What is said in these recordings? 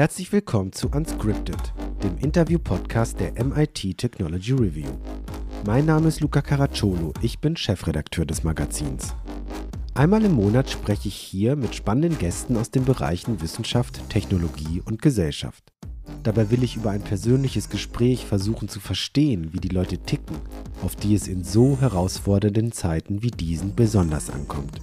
Herzlich willkommen zu Unscripted, dem Interview-Podcast der MIT Technology Review. Mein Name ist Luca Caracciolo, ich bin Chefredakteur des Magazins. Einmal im Monat spreche ich hier mit spannenden Gästen aus den Bereichen Wissenschaft, Technologie und Gesellschaft. Dabei will ich über ein persönliches Gespräch versuchen zu verstehen, wie die Leute ticken, auf die es in so herausfordernden Zeiten wie diesen besonders ankommt.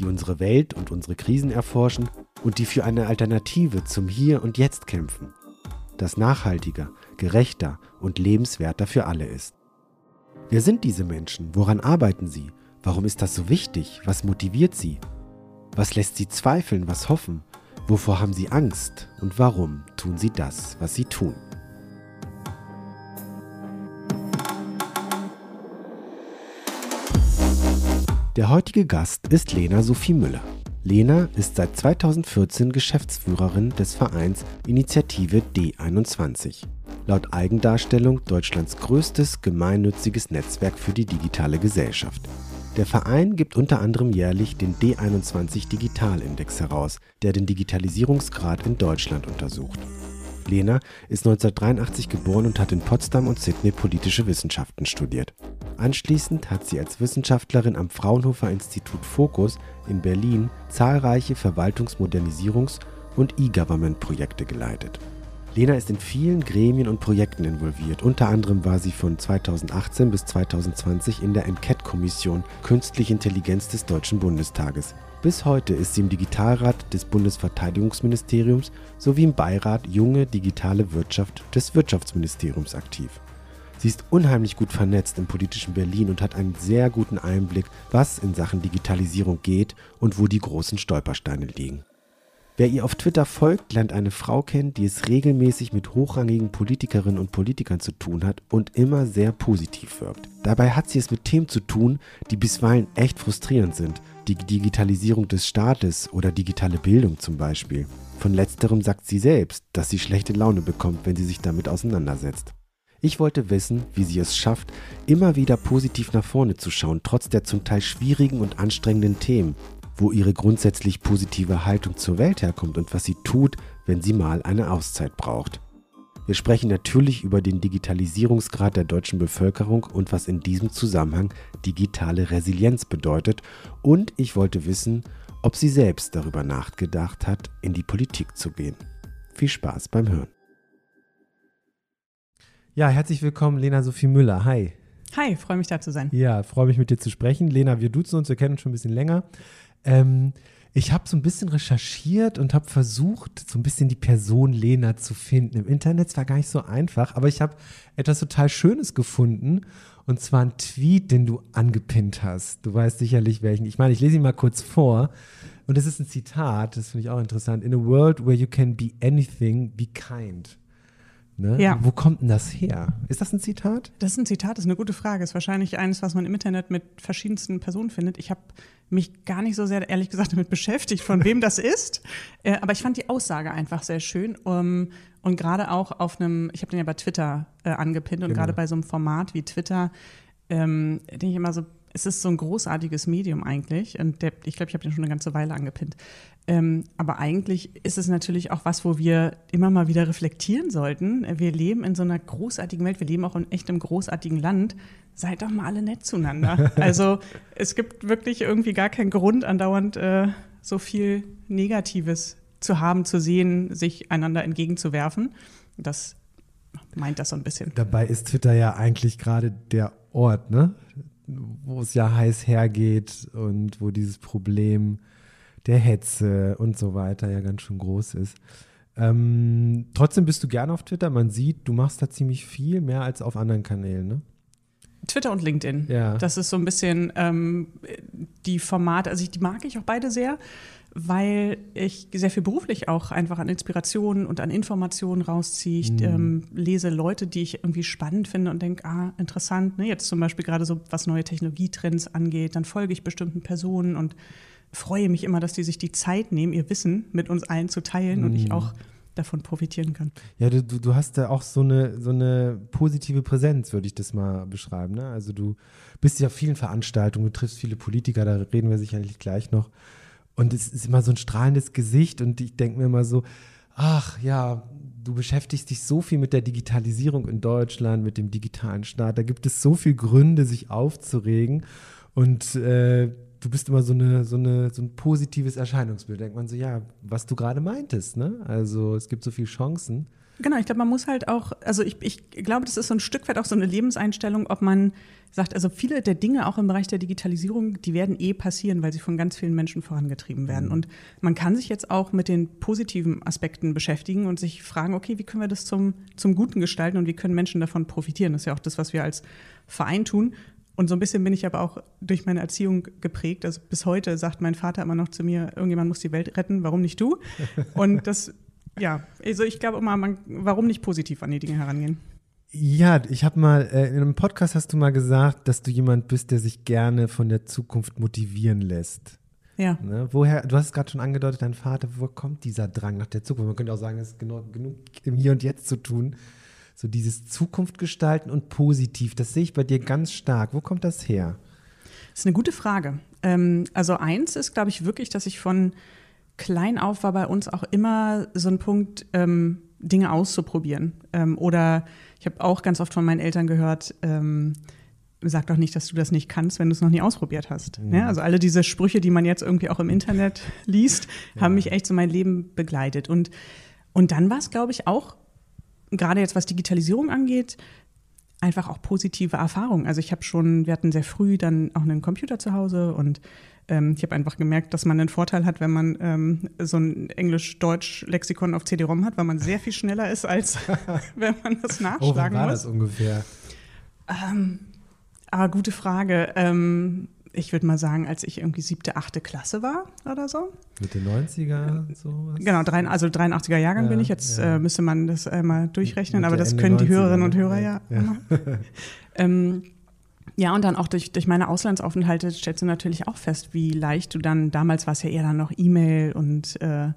Die unsere Welt und unsere Krisen erforschen und die für eine Alternative zum Hier und Jetzt kämpfen, das nachhaltiger, gerechter und lebenswerter für alle ist. Wer sind diese Menschen? Woran arbeiten sie? Warum ist das so wichtig? Was motiviert sie? Was lässt sie zweifeln? Was hoffen? Wovor haben sie Angst? Und warum tun sie das, was sie tun? Der heutige Gast ist Lena Sophie Müller. Lena ist seit 2014 Geschäftsführerin des Vereins Initiative D21. Laut Eigendarstellung Deutschlands größtes gemeinnütziges Netzwerk für die digitale Gesellschaft. Der Verein gibt unter anderem jährlich den D21 Digitalindex heraus, der den Digitalisierungsgrad in Deutschland untersucht. Lena ist 1983 geboren und hat in Potsdam und Sydney politische Wissenschaften studiert. Anschließend hat sie als Wissenschaftlerin am Fraunhofer Institut Focus in Berlin zahlreiche Verwaltungsmodernisierungs- und E-Government-Projekte geleitet. Lena ist in vielen Gremien und Projekten involviert. Unter anderem war sie von 2018 bis 2020 in der Enquete-Kommission Künstliche Intelligenz des Deutschen Bundestages. Bis heute ist sie im Digitalrat des Bundesverteidigungsministeriums sowie im Beirat Junge Digitale Wirtschaft des Wirtschaftsministeriums aktiv. Sie ist unheimlich gut vernetzt im politischen Berlin und hat einen sehr guten Einblick, was in Sachen Digitalisierung geht und wo die großen Stolpersteine liegen. Wer ihr auf Twitter folgt, lernt eine Frau kennen, die es regelmäßig mit hochrangigen Politikerinnen und Politikern zu tun hat und immer sehr positiv wirkt. Dabei hat sie es mit Themen zu tun, die bisweilen echt frustrierend sind. Die Digitalisierung des Staates oder digitale Bildung zum Beispiel. Von letzterem sagt sie selbst, dass sie schlechte Laune bekommt, wenn sie sich damit auseinandersetzt. Ich wollte wissen, wie sie es schafft, immer wieder positiv nach vorne zu schauen, trotz der zum Teil schwierigen und anstrengenden Themen, wo ihre grundsätzlich positive Haltung zur Welt herkommt und was sie tut, wenn sie mal eine Auszeit braucht. Wir sprechen natürlich über den Digitalisierungsgrad der deutschen Bevölkerung und was in diesem Zusammenhang digitale Resilienz bedeutet. Und ich wollte wissen, ob sie selbst darüber nachgedacht hat, in die Politik zu gehen. Viel Spaß beim Hören. Ja, herzlich willkommen, Lena Sophie Müller. Hi. Hi, freue mich da zu sein. Ja, freue mich mit dir zu sprechen. Lena, wir duzen uns, wir kennen uns schon ein bisschen länger. Ähm, ich habe so ein bisschen recherchiert und habe versucht, so ein bisschen die Person Lena zu finden. Im Internet Es war gar nicht so einfach, aber ich habe etwas total Schönes gefunden. Und zwar ein Tweet, den du angepinnt hast. Du weißt sicherlich welchen. Ich meine, ich lese ihn mal kurz vor. Und das ist ein Zitat, das finde ich auch interessant. In a world where you can be anything, be kind. Ne? Ja. Wo kommt denn das her? Ist das ein Zitat? Das ist ein Zitat, das ist eine gute Frage. Ist wahrscheinlich eines, was man im Internet mit verschiedensten Personen findet. Ich habe mich gar nicht so sehr, ehrlich gesagt, damit beschäftigt, von wem das ist. Äh, aber ich fand die Aussage einfach sehr schön. Um, und gerade auch auf einem, ich habe den ja bei Twitter äh, angepinnt und genau. gerade bei so einem Format wie Twitter, ähm, denke ich immer so, es ist so ein großartiges Medium eigentlich. Und der, ich glaube, ich habe den schon eine ganze Weile angepinnt. Ähm, aber eigentlich ist es natürlich auch was, wo wir immer mal wieder reflektieren sollten. Wir leben in so einer großartigen Welt, wir leben auch in echt einem großartigen Land. Seid doch mal alle nett zueinander. also es gibt wirklich irgendwie gar keinen Grund, andauernd äh, so viel Negatives zu haben, zu sehen, sich einander entgegenzuwerfen. Das meint das so ein bisschen. Dabei ist Twitter ja eigentlich gerade der Ort, ne? wo es ja heiß hergeht und wo dieses Problem der Hetze und so weiter ja ganz schön groß ist. Ähm, trotzdem bist du gerne auf Twitter. Man sieht, du machst da ziemlich viel mehr als auf anderen Kanälen, ne? Twitter und LinkedIn. Ja. Das ist so ein bisschen ähm, die Formate, also ich, die mag ich auch beide sehr, weil ich sehr viel beruflich auch einfach an Inspirationen und an Informationen rausziehe. Ich mhm. ähm, lese Leute, die ich irgendwie spannend finde und denke, ah, interessant. Ne? Jetzt zum Beispiel gerade so, was neue Technologietrends angeht, dann folge ich bestimmten Personen und freue mich immer, dass die sich die Zeit nehmen, ihr Wissen mit uns allen zu teilen mhm. und ich mhm. auch davon profitieren kann. Ja, du, du hast da auch so eine, so eine positive Präsenz, würde ich das mal beschreiben. Ne? Also du bist ja auf vielen Veranstaltungen, du triffst viele Politiker, da reden wir sicherlich gleich noch. Und es ist immer so ein strahlendes Gesicht und ich denke mir immer so, ach ja, du beschäftigst dich so viel mit der Digitalisierung in Deutschland, mit dem digitalen Staat. Da gibt es so viele Gründe, sich aufzuregen. Und äh, du bist immer so, eine, so, eine, so ein positives Erscheinungsbild. Denkt man so, ja, was du gerade meintest. Ne? Also es gibt so viele Chancen. Genau, ich glaube, man muss halt auch, also ich, ich glaube, das ist so ein Stück weit auch so eine Lebenseinstellung, ob man sagt, also viele der Dinge auch im Bereich der Digitalisierung, die werden eh passieren, weil sie von ganz vielen Menschen vorangetrieben werden. Mhm. Und man kann sich jetzt auch mit den positiven Aspekten beschäftigen und sich fragen, okay, wie können wir das zum, zum Guten gestalten und wie können Menschen davon profitieren? Das ist ja auch das, was wir als Verein tun. Und so ein bisschen bin ich aber auch durch meine Erziehung geprägt. Also bis heute sagt mein Vater immer noch zu mir, irgendjemand muss die Welt retten, warum nicht du? Und das, ja, also ich glaube immer, man, warum nicht positiv an die Dinge herangehen? Ja, ich habe mal, äh, in einem Podcast hast du mal gesagt, dass du jemand bist, der sich gerne von der Zukunft motivieren lässt. Ja. Ne? Woher, du hast es gerade schon angedeutet, dein Vater, woher kommt dieser Drang nach der Zukunft? Man könnte auch sagen, es ist genug, genug im Hier und Jetzt zu tun. So dieses Zukunft gestalten und positiv, das sehe ich bei dir ganz stark. Wo kommt das her? Das ist eine gute Frage. Ähm, also eins ist, glaube ich, wirklich, dass ich von klein auf war bei uns auch immer so ein Punkt, ähm, Dinge auszuprobieren. Ähm, oder ich habe auch ganz oft von meinen Eltern gehört, sag doch nicht, dass du das nicht kannst, wenn du es noch nie ausprobiert hast. Mhm. Ja, also alle diese Sprüche, die man jetzt irgendwie auch im Internet liest, ja. haben mich echt so mein Leben begleitet. Und, und dann war es, glaube ich, auch, gerade jetzt was Digitalisierung angeht, einfach auch positive Erfahrungen. Also ich habe schon, wir hatten sehr früh dann auch einen Computer zu Hause und ähm, ich habe einfach gemerkt, dass man einen Vorteil hat, wenn man ähm, so ein Englisch-Deutsch-Lexikon auf CD-ROM hat, weil man sehr viel schneller ist, als wenn man das nachschlagen oh, war muss. das ungefähr? Ähm, aber gute Frage. Ähm, ich würde mal sagen, als ich irgendwie siebte, achte Klasse war oder so. Mit den 90er sowas? Genau, drei, also 83er Jahrgang ja, bin ich. Jetzt ja. äh, müsste man das äh, mal durchrechnen, aber das Ende können die Hörerinnen und Hörer ja. ja. ähm, ja, und dann auch durch, durch meine Auslandsaufenthalte stellst du natürlich auch fest, wie leicht du dann, damals war es ja eher dann noch E-Mail und äh,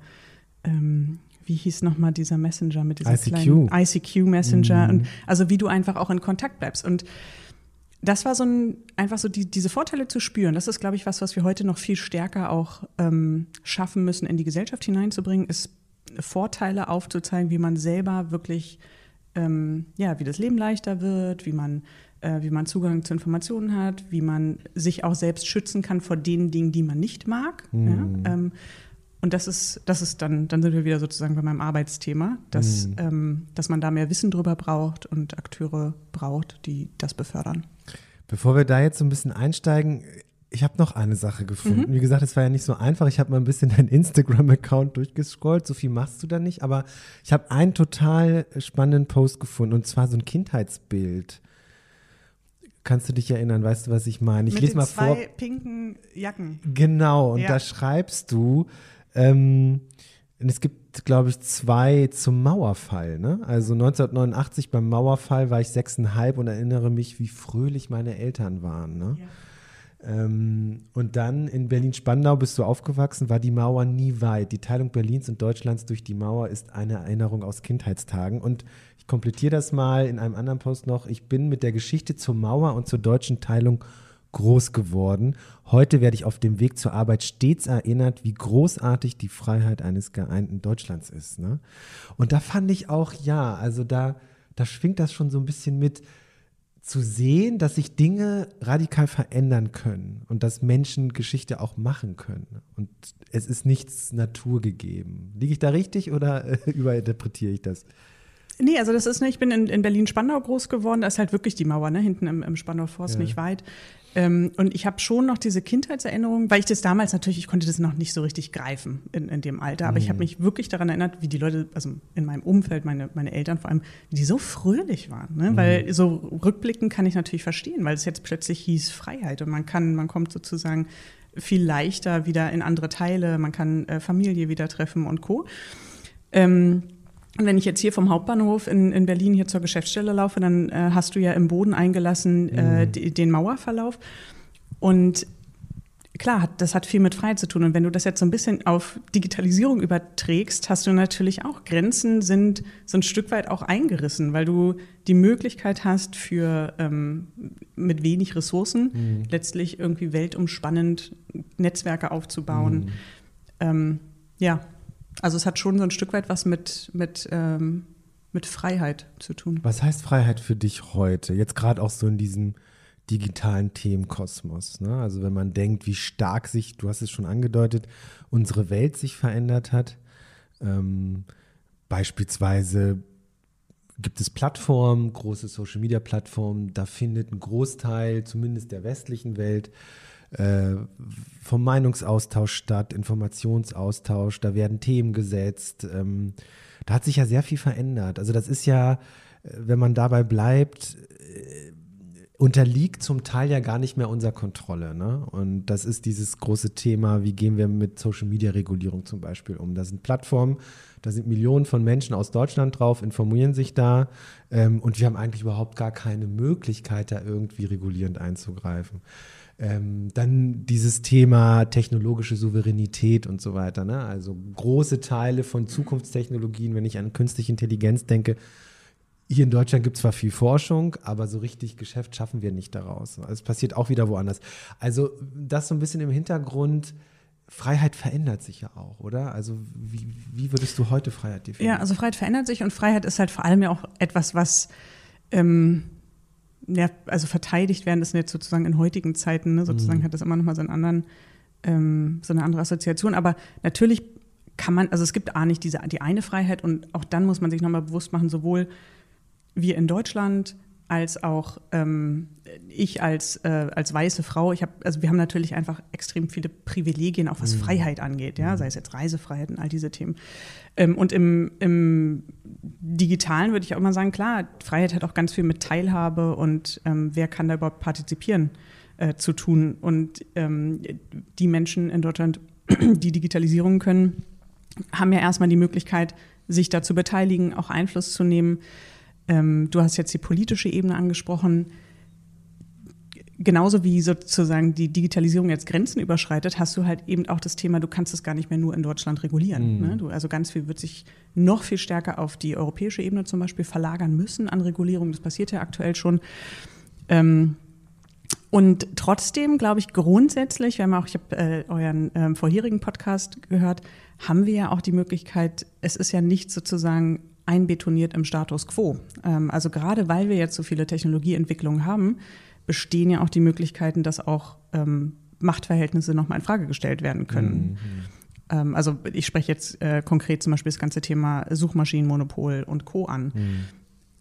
ähm, wie hieß nochmal dieser Messenger mit dieser ICQ. kleinen ICQ Messenger mhm. und also wie du einfach auch in Kontakt bleibst. Und das war so ein, einfach so die, diese Vorteile zu spüren. Das ist, glaube ich, was, was wir heute noch viel stärker auch ähm, schaffen müssen, in die Gesellschaft hineinzubringen, ist Vorteile aufzuzeigen, wie man selber wirklich, ähm, ja, wie das Leben leichter wird, wie man äh, wie man Zugang zu Informationen hat, wie man sich auch selbst schützen kann vor den Dingen, die man nicht mag. Mhm. Ja? Ähm, und das ist, das ist dann, dann sind wir wieder sozusagen bei meinem Arbeitsthema, dass, mhm. ähm, dass man da mehr Wissen drüber braucht und Akteure braucht, die das befördern. Bevor wir da jetzt so ein bisschen einsteigen, ich habe noch eine Sache gefunden. Mhm. Wie gesagt, es war ja nicht so einfach. Ich habe mal ein bisschen deinen Instagram-Account durchgescrollt. So viel machst du da nicht. Aber ich habe einen total spannenden Post gefunden. Und zwar so ein Kindheitsbild. Kannst du dich erinnern? Weißt du, was ich meine? Ich Mit lese mal zwei vor. pinken Jacken. Genau, und ja. da schreibst du, ähm, es gibt, glaube ich, zwei zum Mauerfall. Ne? Also 1989 beim Mauerfall war ich sechseinhalb und erinnere mich, wie fröhlich meine Eltern waren. Ne? Ja. Ähm, und dann in Berlin-Spandau bist du aufgewachsen, war die Mauer nie weit. Die Teilung Berlins und Deutschlands durch die Mauer ist eine Erinnerung aus Kindheitstagen. Und ich komplettiere das mal in einem anderen Post noch. Ich bin mit der Geschichte zur Mauer und zur deutschen Teilung groß geworden. Heute werde ich auf dem Weg zur Arbeit stets erinnert, wie großartig die Freiheit eines geeinten Deutschlands ist. Ne? Und da fand ich auch, ja, also da, da schwingt das schon so ein bisschen mit zu sehen, dass sich Dinge radikal verändern können und dass Menschen Geschichte auch machen können. Und es ist nichts naturgegeben. Liege ich da richtig oder äh, überinterpretiere ich das? Nee, also das ist, ne, ich bin in, in Berlin-Spandau groß geworden, da ist halt wirklich die Mauer, ne, hinten im, im Spandau Forst, ja. nicht weit. Ähm, und ich habe schon noch diese Kindheitserinnerung, weil ich das damals natürlich, ich konnte das noch nicht so richtig greifen in, in dem Alter, aber mhm. ich habe mich wirklich daran erinnert, wie die Leute, also in meinem Umfeld, meine, meine Eltern vor allem, wie die so fröhlich waren. Ne? Mhm. Weil so rückblicken kann ich natürlich verstehen, weil es jetzt plötzlich hieß Freiheit und man kann, man kommt sozusagen viel leichter wieder in andere Teile, man kann äh, Familie wieder treffen und Co. Ähm, und wenn ich jetzt hier vom Hauptbahnhof in, in Berlin hier zur Geschäftsstelle laufe, dann äh, hast du ja im Boden eingelassen äh, mhm. den Mauerverlauf. Und klar, das hat viel mit Freiheit zu tun. Und wenn du das jetzt so ein bisschen auf Digitalisierung überträgst, hast du natürlich auch Grenzen sind so ein Stück weit auch eingerissen, weil du die Möglichkeit hast, für ähm, mit wenig Ressourcen mhm. letztlich irgendwie weltumspannend Netzwerke aufzubauen. Mhm. Ähm, ja, Also es hat schon so ein Stück weit was mit, mit, ähm, mit Freiheit zu tun. Was heißt Freiheit für dich heute? Jetzt gerade auch so in diesem digitalen Themenkosmos. Ne? Also wenn man denkt, wie stark sich, du hast es schon angedeutet, unsere Welt sich verändert hat. Ähm, beispielsweise gibt es Plattformen, große Social-Media-Plattformen, da findet ein Großteil, zumindest der westlichen Welt, äh, vom Meinungsaustausch statt, Informationsaustausch, da werden Themen gesetzt. Ähm, da hat sich ja sehr viel verändert. Also das ist ja, äh, wenn man dabei bleibt, äh, unterliegt zum Teil ja gar nicht mehr unserer Kontrolle. Ne? Und das ist dieses große Thema, wie gehen wir mit Social-Media-Regulierung zum Beispiel um. Da sind Plattformen, da sind Millionen von Menschen aus Deutschland drauf, informieren sich da ähm, und wir haben eigentlich überhaupt gar keine Möglichkeit, da irgendwie regulierend einzugreifen. Ähm, dann dieses Thema technologische Souveränität und so weiter. Ne? Also große Teile von Zukunftstechnologien, wenn ich an künstliche Intelligenz denke, hier in Deutschland gibt es zwar viel Forschung, aber so richtig Geschäft schaffen wir nicht daraus. Es passiert auch wieder woanders. Also das so ein bisschen im Hintergrund. Freiheit verändert sich ja auch, oder? Also wie, wie würdest du heute Freiheit definieren? Ja, also Freiheit verändert sich und Freiheit ist halt vor allem ja auch etwas, was ähm, ja, also verteidigt werden, das ist jetzt sozusagen in heutigen Zeiten, ne, sozusagen mhm. hat das immer noch mal so einen anderen, ähm, so eine andere Assoziation. Aber natürlich kann man, also es gibt A nicht diese, die eine Freiheit und auch dann muss man sich nochmal bewusst machen, sowohl wir in Deutschland als auch ähm, ich als, äh, als weiße Frau, ich habe, also wir haben natürlich einfach extrem viele Privilegien, auch was mhm. Freiheit angeht, ja, mhm. sei es jetzt Reisefreiheit und all diese Themen. Ähm, und im, im Digitalen würde ich auch immer sagen, klar, Freiheit hat auch ganz viel mit Teilhabe und ähm, wer kann da überhaupt partizipieren äh, zu tun. Und ähm, die Menschen in Deutschland, die Digitalisierung können, haben ja erstmal die Möglichkeit, sich da zu beteiligen, auch Einfluss zu nehmen. Ähm, du hast jetzt die politische Ebene angesprochen. Genauso wie sozusagen die Digitalisierung jetzt Grenzen überschreitet, hast du halt eben auch das Thema, du kannst es gar nicht mehr nur in Deutschland regulieren. Mhm. Ne? Du, also ganz viel wird sich noch viel stärker auf die europäische Ebene zum Beispiel verlagern müssen an Regulierung. Das passiert ja aktuell schon. Ähm, und trotzdem glaube ich grundsätzlich, wir haben auch, ich habe äh, euren ähm, vorherigen Podcast gehört, haben wir ja auch die Möglichkeit, es ist ja nicht sozusagen einbetoniert im Status quo. Ähm, also gerade weil wir jetzt so viele Technologieentwicklungen haben, bestehen ja auch die Möglichkeiten, dass auch ähm, Machtverhältnisse nochmal in Frage gestellt werden können. Mhm. Ähm, also ich spreche jetzt äh, konkret zum Beispiel das ganze Thema Suchmaschinenmonopol und Co. an. Mhm.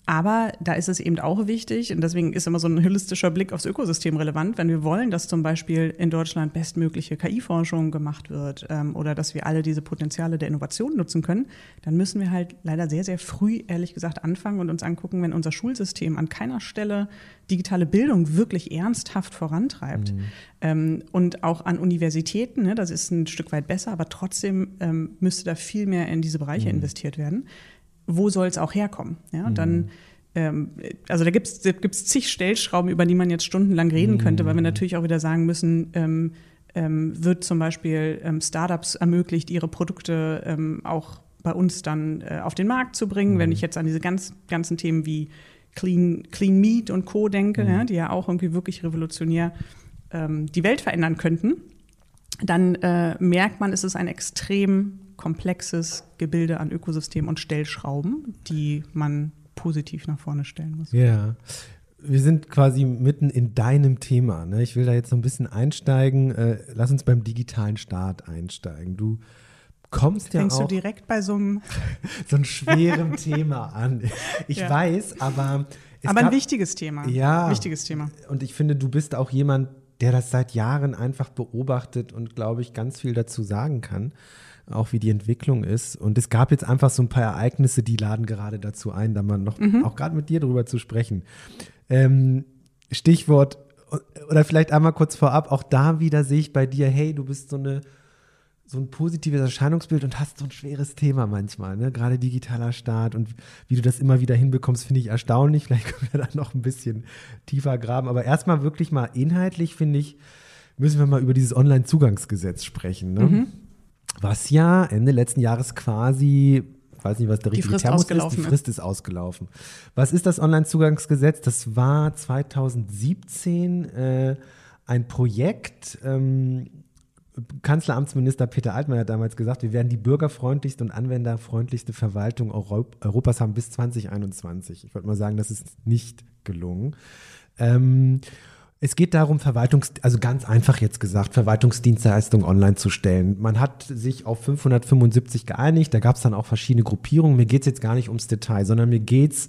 Aber da ist es eben auch wichtig, und deswegen ist immer so ein holistischer Blick aufs Ökosystem relevant, wenn wir wollen, dass zum Beispiel in Deutschland bestmögliche KI-Forschung gemacht wird ähm, oder dass wir alle diese Potenziale der Innovation nutzen können, dann müssen wir halt leider sehr, sehr früh, ehrlich gesagt, anfangen und uns angucken, wenn unser Schulsystem an keiner Stelle digitale Bildung wirklich ernsthaft vorantreibt. Mhm. Ähm, und auch an Universitäten, ne, das ist ein Stück weit besser, aber trotzdem ähm, müsste da viel mehr in diese Bereiche mhm. investiert werden wo soll es auch herkommen? Ja, mhm. dann ähm, also da gibt es zig Stellschrauben, über die man jetzt stundenlang reden könnte, weil wir mhm. natürlich auch wieder sagen müssen, ähm, ähm, wird zum Beispiel ähm, Startups ermöglicht, ihre Produkte ähm, auch bei uns dann äh, auf den Markt zu bringen. Mhm. Wenn ich jetzt an diese ganz, ganzen Themen wie Clean, Clean Meat und Co. denke, mhm. ja, die ja auch irgendwie wirklich revolutionär ähm, die Welt verändern könnten, dann äh, merkt man, es ist ein extrem komplexes Gebilde an Ökosystemen und Stellschrauben, die man positiv nach vorne stellen muss. Ja. Wir sind quasi mitten in deinem Thema. Ne? Ich will da jetzt so ein bisschen einsteigen. Äh, lass uns beim digitalen Staat einsteigen. Du kommst Fängst ja auch. Fängst du direkt bei so einem. so einem schweren Thema an. Ich ja. weiß, aber. aber ein wichtiges Thema. Ja. Wichtiges Thema. Und ich finde, du bist auch jemand, der das seit Jahren einfach beobachtet und, glaube ich, ganz viel dazu sagen kann auch wie die Entwicklung ist. Und es gab jetzt einfach so ein paar Ereignisse, die laden gerade dazu ein, da mal noch mhm. auch gerade mit dir drüber zu sprechen. Ähm, Stichwort, oder vielleicht einmal kurz vorab, auch da wieder sehe ich bei dir, hey, du bist so eine so ein positives Erscheinungsbild und hast so ein schweres Thema manchmal, ne? Gerade digitaler Staat und wie du das immer wieder hinbekommst, finde ich erstaunlich. Vielleicht können wir da noch ein bisschen tiefer graben. Aber erstmal wirklich mal inhaltlich, finde ich, müssen wir mal über dieses Online-Zugangsgesetz sprechen. Ne? Mhm was ja Ende letzten Jahres quasi ich weiß nicht, was der richtige Termus ist. Die Frist ist ausgelaufen. Was ist das Onlinezugangsgesetz? Das war 2017 äh, ein Projekt, ähm, Kanzleramtsminister Peter Altmaier hat damals gesagt, wir werden die bürgerfreundlichste und anwenderfreundlichste Verwaltung Europas haben bis 2021. Ich wollte mal sagen, das ist nicht gelungen. Ähm, es geht darum, Verwaltungs, also ganz einfach jetzt gesagt, Verwaltungsdienstleistungen online zu stellen. Man hat sich auf 575 geeinigt, da gab es dann auch verschiedene Gruppierungen. Mir geht es jetzt gar nicht ums Detail, sondern mir geht es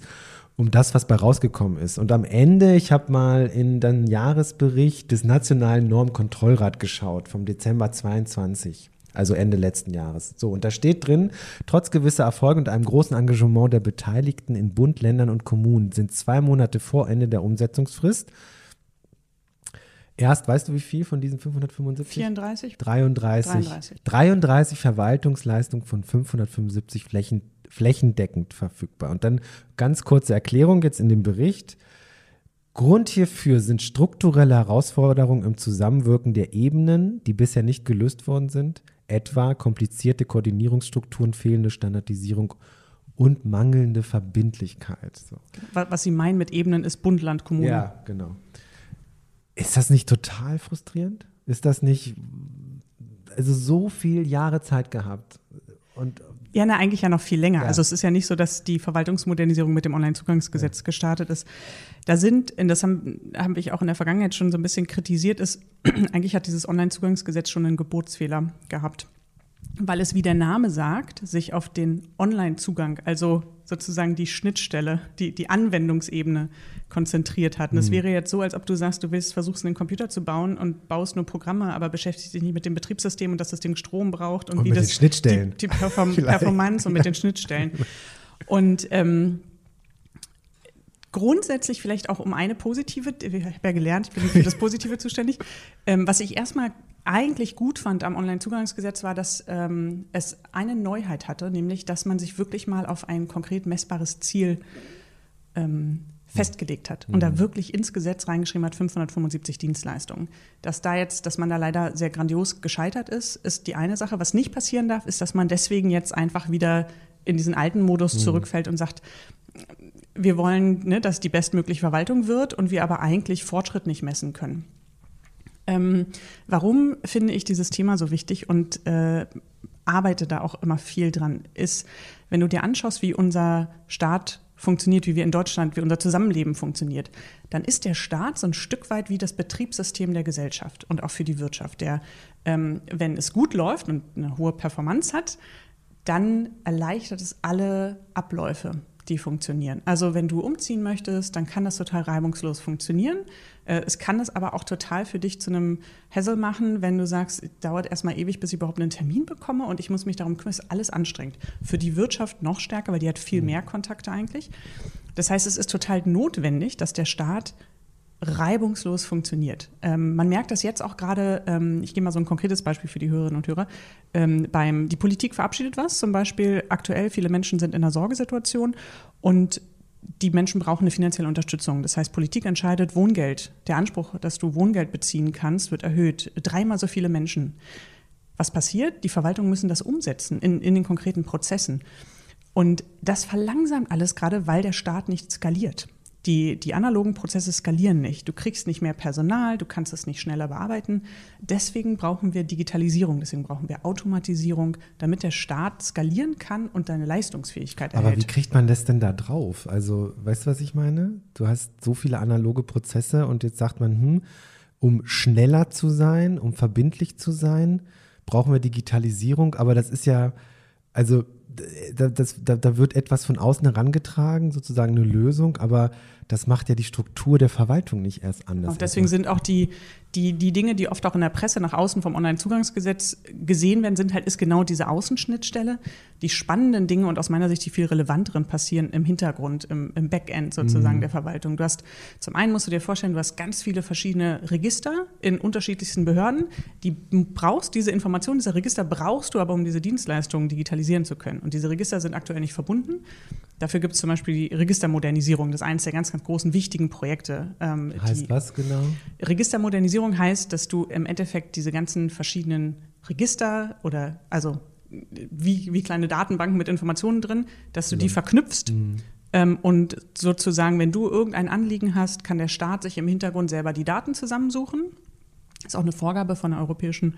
um das, was bei rausgekommen ist. Und am Ende, ich habe mal in den Jahresbericht des Nationalen Normkontrollrat geschaut vom Dezember 22 also Ende letzten Jahres. So, und da steht drin, trotz gewisser Erfolge und einem großen Engagement der Beteiligten in Bund, Ländern und Kommunen sind zwei Monate vor Ende der Umsetzungsfrist erst, weißt du wie viel von diesen 575? 34? 33. 33, 33 Verwaltungsleistungen von 575 Flächen flächendeckend verfügbar. Und dann ganz kurze Erklärung jetzt in dem Bericht. Grund hierfür sind strukturelle Herausforderungen im Zusammenwirken der Ebenen, die bisher nicht gelöst worden sind, etwa komplizierte Koordinierungsstrukturen, fehlende Standardisierung und mangelnde Verbindlichkeit. So. Was Sie meinen mit Ebenen ist Bund, Land, Kommune. Ja, genau. Ist das nicht total frustrierend? Ist das nicht, also so viel Jahre Zeit gehabt und ja, na, eigentlich ja noch viel länger. Ja. Also es ist ja nicht so, dass die Verwaltungsmodernisierung mit dem Onlinezugangsgesetz ja. gestartet ist. Da sind, das haben, haben wir auch in der Vergangenheit schon so ein bisschen kritisiert, ist, eigentlich hat dieses Onlinezugangsgesetz schon einen Geburtsfehler gehabt weil es, wie der Name sagt, sich auf den Online-Zugang, also sozusagen die Schnittstelle, die, die Anwendungsebene konzentriert hat. Und es mhm. wäre jetzt so, als ob du sagst, du willst versuchst, einen Computer zu bauen und baust nur Programme, aber beschäftigst dich nicht mit dem Betriebssystem und dass das Ding Strom braucht und, und wie das Schnittstellen. Die, die Perform Performance und mit den Schnittstellen. Und ähm, grundsätzlich vielleicht auch um eine positive, ich habe ja gelernt, ich bin für das Positive zuständig, ähm, was ich erstmal eigentlich gut fand am Onlinezugangsgesetz war, dass ähm, es eine Neuheit hatte, nämlich dass man sich wirklich mal auf ein konkret messbares Ziel ähm, festgelegt hat und mhm. da wirklich ins Gesetz reingeschrieben hat 575 Dienstleistungen. Dass da jetzt, dass man da leider sehr grandios gescheitert ist, ist die eine Sache. Was nicht passieren darf, ist, dass man deswegen jetzt einfach wieder in diesen alten Modus mhm. zurückfällt und sagt, wir wollen, ne, dass die bestmögliche Verwaltung wird und wir aber eigentlich Fortschritt nicht messen können. Ähm, warum finde ich dieses Thema so wichtig und äh, arbeite da auch immer viel dran, ist, wenn du dir anschaust, wie unser Staat funktioniert, wie wir in Deutschland, wie unser Zusammenleben funktioniert, dann ist der Staat so ein Stück weit wie das Betriebssystem der Gesellschaft und auch für die Wirtschaft, der, ähm, wenn es gut läuft und eine hohe Performance hat, dann erleichtert es alle Abläufe die funktionieren. Also wenn du umziehen möchtest, dann kann das total reibungslos funktionieren. Äh, es kann es aber auch total für dich zu einem Hassel machen, wenn du sagst, es dauert erstmal ewig, bis ich überhaupt einen Termin bekomme und ich muss mich darum kümmern, ist alles anstrengend. Für die Wirtschaft noch stärker, weil die hat viel mhm. mehr Kontakte eigentlich. Das heißt, es ist total notwendig, dass der Staat reibungslos funktioniert. Ähm, man merkt das jetzt auch gerade, ähm, ich gebe mal so ein konkretes Beispiel für die Hörerinnen und Hörer, ähm, beim, die Politik verabschiedet was, zum Beispiel aktuell, viele Menschen sind in einer Sorgesituation und die Menschen brauchen eine finanzielle Unterstützung. Das heißt, Politik entscheidet Wohngeld. Der Anspruch, dass du Wohngeld beziehen kannst, wird erhöht. Dreimal so viele Menschen. Was passiert? Die Verwaltungen müssen das umsetzen in, in den konkreten Prozessen. Und das verlangsamt alles gerade, weil der Staat nicht skaliert. Die, die analogen Prozesse skalieren nicht. Du kriegst nicht mehr Personal, du kannst es nicht schneller bearbeiten. Deswegen brauchen wir Digitalisierung, deswegen brauchen wir Automatisierung, damit der Staat skalieren kann und deine Leistungsfähigkeit erhält. Aber wie kriegt man das denn da drauf? Also, weißt du, was ich meine? Du hast so viele analoge Prozesse und jetzt sagt man, hm, um schneller zu sein, um verbindlich zu sein, brauchen wir Digitalisierung, aber das ist ja, also da, das, da, da wird etwas von außen herangetragen, sozusagen eine Lösung, aber das macht ja die Struktur der Verwaltung nicht erst anders. Und deswegen sind auch die, die, die Dinge, die oft auch in der Presse nach außen vom Onlinezugangsgesetz gesehen werden, sind halt, ist genau diese Außenschnittstelle. Die spannenden Dinge und aus meiner Sicht die viel relevanteren passieren im Hintergrund, im, im Backend sozusagen mhm. der Verwaltung. Du hast, zum einen musst du dir vorstellen, du hast ganz viele verschiedene Register in unterschiedlichsten Behörden. Die brauchst, diese Informationen, diese Register brauchst du aber, um diese Dienstleistungen digitalisieren zu können. Und diese Register sind aktuell nicht verbunden. Dafür gibt es zum Beispiel die Registermodernisierung. Das ist eines der ganz, ganz großen, wichtigen Projekte. Ähm, heißt was genau? Registermodernisierung heißt, dass du im Endeffekt diese ganzen verschiedenen Register oder also wie, wie kleine Datenbanken mit Informationen drin, dass du die verknüpfst. Mhm. Ähm, und sozusagen, wenn du irgendein Anliegen hast, kann der Staat sich im Hintergrund selber die Daten zusammensuchen. Das ist auch eine Vorgabe von der Europäischen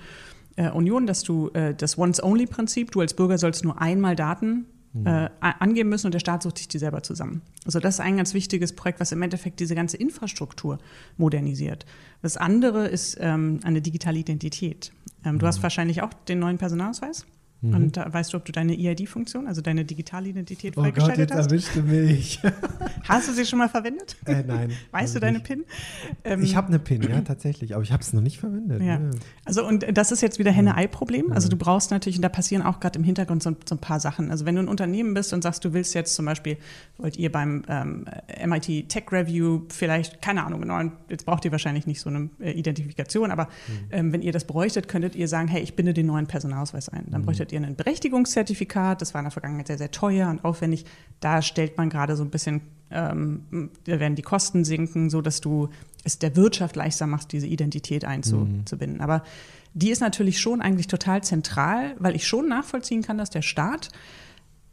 äh, Union, dass du äh, das Once-Only-Prinzip, du als Bürger sollst nur einmal Daten äh, angeben müssen und der Staat sucht sich die selber zusammen. Also das ist ein ganz wichtiges Projekt, was im Endeffekt diese ganze Infrastruktur modernisiert. Das andere ist ähm, eine digitale Identität. Ähm, Du hast wahrscheinlich auch den neuen Personalausweis. Und da weißt du, ob du deine EID-Funktion, also deine digitale Identität Mhm. Oh Gott, freigeschaltet jetzt hast? erwischt du mich. Hast du sie schon mal verwendet? äh, nein. Weißt du deine nicht. PIN? Ähm, Ich habe eine PIN, ja, tatsächlich, aber ich habe es noch nicht verwendet. Ja. Ja. Also und das ist jetzt wieder Henne-Ei-Problem. Also du brauchst natürlich, und da passieren auch gerade im Hintergrund so, so ein paar Sachen. Also wenn du ein Unternehmen bist und sagst, du willst jetzt zum Beispiel, wollt ihr beim ähm, MIT Tech Review vielleicht, keine Ahnung, genau, jetzt braucht ihr wahrscheinlich nicht so eine äh, Identifikation, aber ähm, wenn ihr das bräuchtet, könntet ihr sagen, hey, ich binde den neuen Personalausweis ein. Dann bräuchtet ihr ein Berechtigungszertifikat, das war in der Vergangenheit sehr, sehr teuer und aufwendig. Da stellt man gerade so ein bisschen ähm, da werden die Kosten sinken, so dass du es der Wirtschaft leichter machst, diese Identität einzubinden. Aber die ist natürlich schon eigentlich total zentral, weil ich schon nachvollziehen kann, dass der Staat,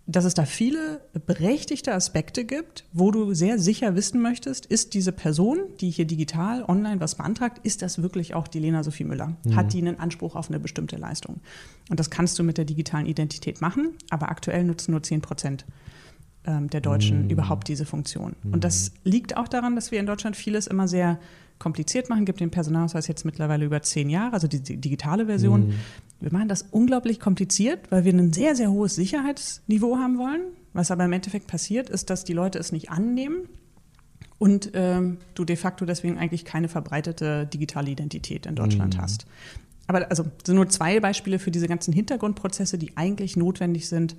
dass es da viele berechtigte Aspekte gibt, wo du sehr sicher wissen möchtest, ist diese Person, die hier digital online was beantragt, ist das wirklich auch die Lena Sophie Müller? Hat die einen Anspruch auf eine bestimmte Leistung? Und das kannst du mit der digitalen Identität machen, aber aktuell nutzen nur 10 Prozent ähm, der Deutschen überhaupt diese Funktion. Und das liegt auch daran, dass wir in Deutschland vieles immer sehr kompliziert machen. Gibt den Personalausweis jetzt mittlerweile über zehn Jahre, also die, die digitale Version. Wir machen das unglaublich kompliziert, weil wir ein sehr, sehr hohes Sicherheitsniveau haben wollen. Was aber im Endeffekt passiert, ist, dass die Leute es nicht annehmen und ähm, du de facto deswegen eigentlich keine verbreitete digitale Identität in Deutschland hast. Aber also sind nur zwei Beispiele für diese ganzen Hintergrundprozesse, die eigentlich notwendig sind,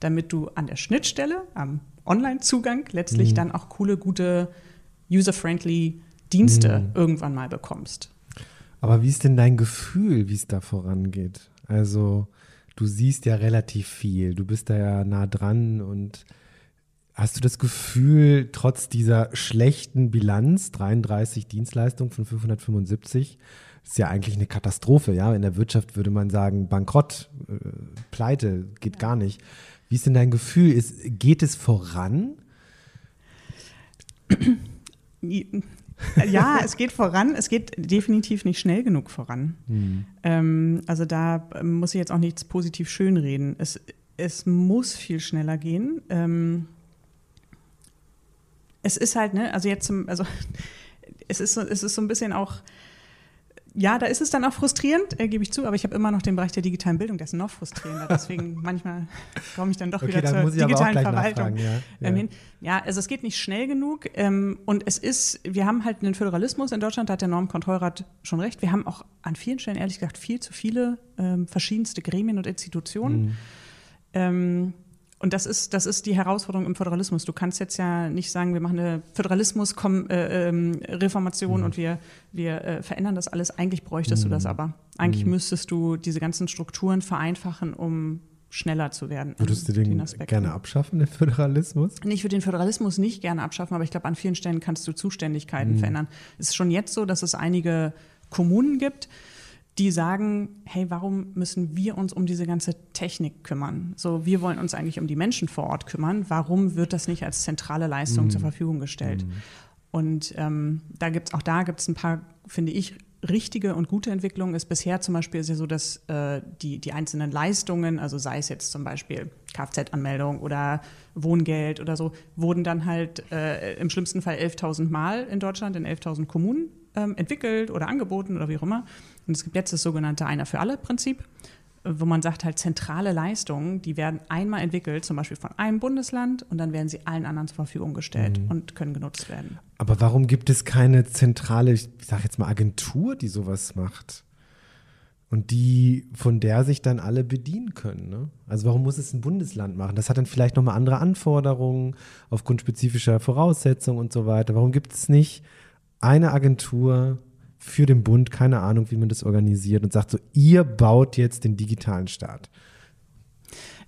damit du an der Schnittstelle, am Online-Zugang letztlich dann auch coole, gute, user-friendly Dienste irgendwann mal bekommst. Aber wie ist denn dein Gefühl, wie es da vorangeht? Also, du siehst ja relativ viel, du bist da ja nah dran und hast du das Gefühl, trotz dieser schlechten Bilanz, 33 Dienstleistungen von 575, ist ja eigentlich eine Katastrophe, ja? In der Wirtschaft würde man sagen, Bankrott, äh, Pleite, geht gar nicht. Wie ist denn dein Gefühl? Ist, geht es voran? Ja, es geht voran. Es geht definitiv nicht schnell genug voran. Ähm, also da ähm, muss ich jetzt auch nichts positiv schönreden. Es, es muss viel schneller gehen. Ähm, es ist halt, ne, also jetzt zum, also es ist so, es ist so ein bisschen auch, ja, da ist es dann auch frustrierend, äh, gebe ich zu, aber ich habe immer noch den Bereich der digitalen Bildung, der ist noch frustrierender. Deswegen manchmal komme ich dann doch Okay, wieder dann zur digitalen Verwaltung. ja. Ähm, Ja. hin. Ja, also es geht nicht schnell genug ähm, und es ist, wir haben halt einen Föderalismus in Deutschland, da hat der Normkontrollrat schon recht. Wir haben auch an vielen Stellen ehrlich gesagt viel zu viele ähm, verschiedenste Gremien und Institutionen. Ähm, und das ist, das ist die Herausforderung im Föderalismus. Du kannst jetzt ja nicht sagen, wir machen eine Föderalismus-Reformation und wir, wir äh, verändern das alles. Eigentlich bräuchtest du das aber. Eigentlich müsstest du diese ganzen Strukturen vereinfachen, um schneller zu werden. Würdest du den Aspekten. gerne abschaffen, den Föderalismus? Ich würde den Föderalismus nicht gerne abschaffen, aber ich glaube, an vielen Stellen kannst du Zuständigkeiten verändern. Es ist schon jetzt so, dass es einige Kommunen gibt, die sagen, hey, warum müssen wir uns um diese ganze Technik kümmern? So, wir wollen uns eigentlich um die Menschen vor Ort kümmern. Warum wird das nicht als zentrale Leistung zur Verfügung gestellt? Und ähm, da gibt's auch da gibt es ein paar, finde ich, richtige und gute Entwicklungen. Ist bisher zum Beispiel ist ja so, dass äh, die, die einzelnen Leistungen, also sei es jetzt zum Beispiel Kfz-Anmeldung oder Wohngeld oder so, wurden dann halt äh, im schlimmsten Fall 11.000 Mal in Deutschland in 11.000 Kommunen ähm, entwickelt oder angeboten oder wie auch immer. Und es gibt jetzt das sogenannte Einer für alle Prinzip, äh, wo man sagt halt zentrale Leistungen, die werden einmal entwickelt, zum Beispiel von einem Bundesland und dann werden sie allen anderen zur Verfügung gestellt und können genutzt werden. Aber warum gibt es keine zentrale, ich sage jetzt mal Agentur, die sowas macht? Und die, von der sich dann alle bedienen können. Ne? Also warum muss es ein Bundesland machen? Das hat dann vielleicht nochmal andere Anforderungen aufgrund spezifischer Voraussetzungen und so weiter. Warum gibt es nicht eine Agentur für den Bund, keine Ahnung, wie man das organisiert und sagt so, ihr baut jetzt den digitalen Staat?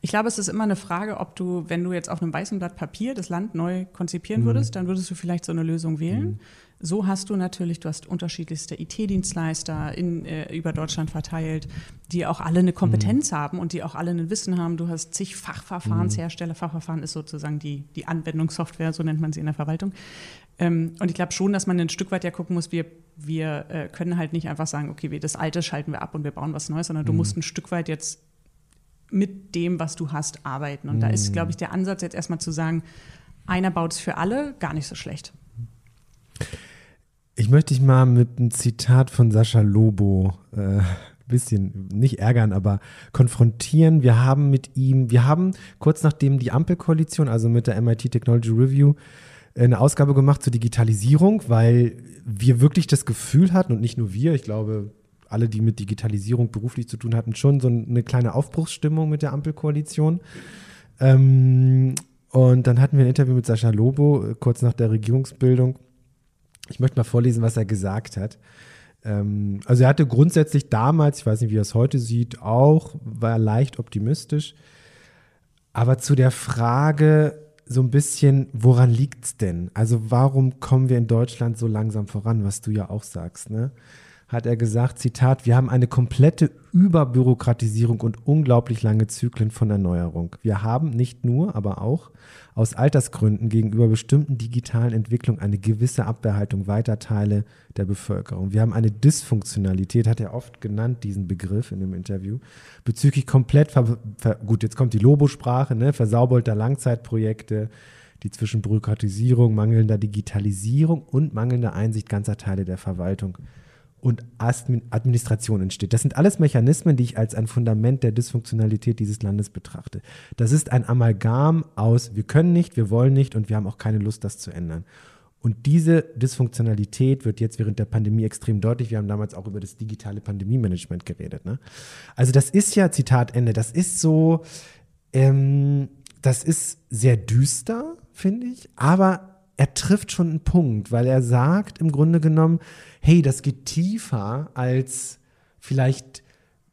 Ich glaube, es ist immer eine Frage, ob du, wenn du jetzt auf einem weißen Blatt Papier das Land neu konzipieren würdest, dann würdest du vielleicht so eine Lösung wählen. So hast du natürlich, du hast unterschiedlichste IT-Dienstleister äh, über Deutschland verteilt, die auch alle eine Kompetenz mhm. haben und die auch alle ein Wissen haben. Du hast zig Fachverfahrenshersteller. Mhm. Fachverfahren ist sozusagen die, die Anwendungssoftware, so nennt man sie in der Verwaltung. Ähm, und ich glaube schon, dass man ein Stück weit ja gucken muss, wir, wir äh, können halt nicht einfach sagen, okay, wir, das Alte schalten wir ab und wir bauen was Neues, sondern du mhm. musst ein Stück weit jetzt mit dem, was du hast, arbeiten. Und da ist, mhm. glaube ich, der Ansatz jetzt erstmal zu sagen, einer baut es für alle, gar nicht so schlecht. Ich möchte dich mal mit einem Zitat von Sascha Lobo äh, bisschen nicht ärgern, aber konfrontieren. Wir haben mit ihm, wir haben kurz nachdem die Ampelkoalition, also mit der MIT Technology Review, eine Ausgabe gemacht zur Digitalisierung, weil wir wirklich das Gefühl hatten, und nicht nur wir, ich glaube, alle, die mit Digitalisierung beruflich zu tun hatten, schon so eine kleine Aufbruchsstimmung mit der Ampelkoalition. Ähm, und dann hatten wir ein Interview mit Sascha Lobo äh, kurz nach der Regierungsbildung. Ich möchte mal vorlesen, was er gesagt hat. Ähm, also er hatte grundsätzlich damals, ich weiß nicht, wie er es heute sieht, auch, war leicht optimistisch. Aber zu der Frage so ein bisschen, woran liegt es denn? Also warum kommen wir in Deutschland so langsam voran, was du ja auch sagst, ne? Hat er gesagt, Zitat, wir haben eine komplette Überbürokratisierung und unglaublich lange Zyklen von Erneuerung. Wir haben nicht nur, aber auch aus Altersgründen gegenüber bestimmten digitalen Entwicklungen eine gewisse Abwehrhaltung weiter Teile der Bevölkerung. Wir haben eine Dysfunktionalität, hat er oft genannt, diesen Begriff in dem Interview, bezüglich komplett, gut, jetzt kommt die Lobosprache, ne, versaubolter Langzeitprojekte, die zwischen Bürokratisierung, mangelnder Digitalisierung und mangelnder Einsicht ganzer Teile der Verwaltung und Administration entsteht. Das sind alles Mechanismen, die ich als ein Fundament der Dysfunktionalität dieses Landes betrachte. Das ist ein Amalgam aus, wir können nicht, wir wollen nicht und wir haben auch keine Lust, das zu ändern. Und diese Dysfunktionalität wird jetzt während der Pandemie extrem deutlich. Wir haben damals auch über das digitale Pandemie-Management geredet. Ne? Also das ist ja, Zitat Ende, das ist so, ähm, das ist sehr düster, finde ich, aber er trifft schon einen Punkt, weil er sagt im Grunde genommen, hey, das geht tiefer als vielleicht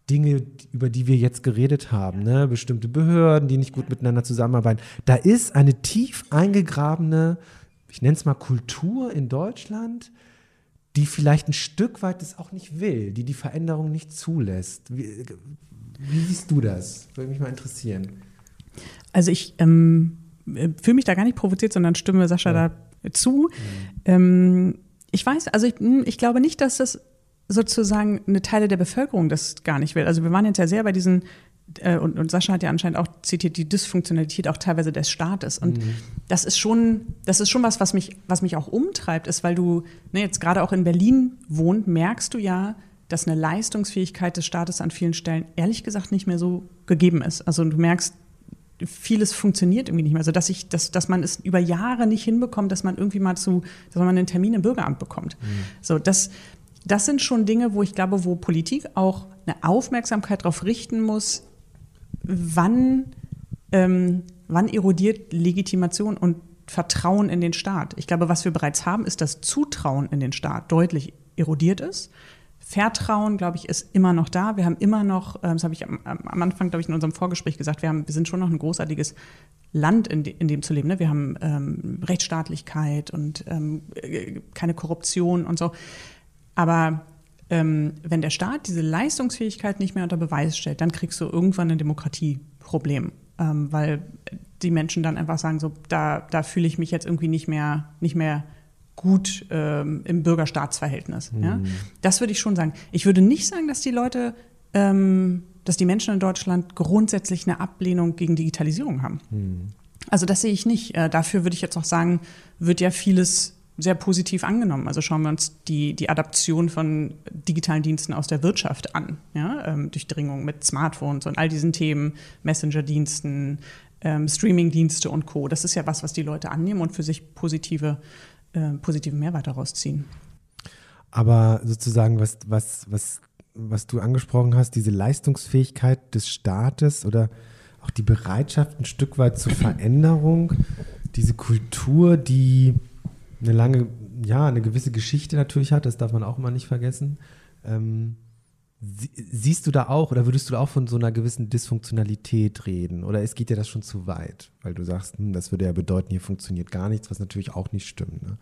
Dinge, über die wir jetzt geredet haben, ne? bestimmte Behörden, die nicht gut miteinander zusammenarbeiten. Da ist eine tief eingegrabene, ich nenne es mal Kultur in Deutschland, die vielleicht ein Stück weit das auch nicht will, die die Veränderung nicht zulässt. Wie, wie siehst du das? Würde mich mal interessieren. Also ich ähm, fühle mich da gar nicht provoziert, sondern stimme Sascha ja. da zu. Mhm. Ähm, ich weiß, also ich, hm, ich glaube nicht, dass das sozusagen eine Teile der Bevölkerung das gar nicht will. Also wir waren jetzt ja sehr bei diesen äh, und, und, Sascha hat ja anscheinend auch zitiert die Dysfunktionalität auch teilweise des Staates und mhm. das ist schon das ist schon was was mich was mich auch umtreibt ist weil du ne, jetzt gerade auch in Berlin wohnt merkst du ja dass eine Leistungsfähigkeit des Staates an vielen Stellen ehrlich gesagt nicht mehr so gegeben ist also du merkst vieles funktioniert irgendwie nicht mehr. Also dass ich, dass, dass man es über Jahre nicht hinbekommt, dass man irgendwie mal zu, dass man einen Termin im Bürgeramt bekommt. Mhm. So, das, das sind schon Dinge, wo ich glaube, wo Politik auch eine Aufmerksamkeit darauf richten muss, wann, ähm, wann erodiert Legitimation und Vertrauen in den Staat. Ich glaube, was wir bereits haben, ist, dass Zutrauen in den Staat deutlich erodiert ist. Vertrauen, glaube ich, ist immer noch da. Wir haben immer noch, äh, das habe ich am, am Anfang, glaube ich, in unserem Vorgespräch gesagt, wir, haben, wir sind schon noch ein großartiges Land, in, de, in dem zu leben. Ne? Wir haben ähm, Rechtsstaatlichkeit und ähm, äh, keine Korruption und so. Aber ähm, wenn der Staat diese Leistungsfähigkeit nicht mehr unter Beweis stellt, dann kriegst du irgendwann ein Demokratieproblem, ähm, weil die Menschen dann einfach sagen, so da, da fühle ich mich jetzt irgendwie nicht mehr, nicht mehr gut ähm, im Bürgerstaatsverhältnis. Mhm. Ja? Das würde ich schon sagen. Ich würde nicht sagen, dass die Leute, ähm, dass die Menschen in Deutschland grundsätzlich eine Ablehnung gegen Digitalisierung haben. Mhm. Also das sehe ich nicht. Äh, dafür würde ich jetzt auch sagen, wird ja vieles sehr positiv angenommen. Also schauen wir uns die, die Adaption von digitalen Diensten aus der Wirtschaft an. Ja? Ähm, Durchdringung mit Smartphones und all diesen Themen, Messenger-Diensten, ähm, Streaming-Dienste und Co. Das ist ja was, was die Leute annehmen und für sich positive äh, positiven Mehrwert daraus ziehen. Aber sozusagen, was, was, was, was du angesprochen hast, diese Leistungsfähigkeit des Staates oder auch die Bereitschaft ein Stück weit zur Veränderung, diese Kultur, die eine lange, ja, eine gewisse Geschichte natürlich hat, das darf man auch immer nicht vergessen. Ähm, Siehst du da auch oder würdest du auch von so einer gewissen Dysfunktionalität reden? Oder es geht dir das schon zu weit? Weil du sagst, hm, das würde ja bedeuten, hier funktioniert gar nichts, was natürlich auch nicht stimmt. Ne?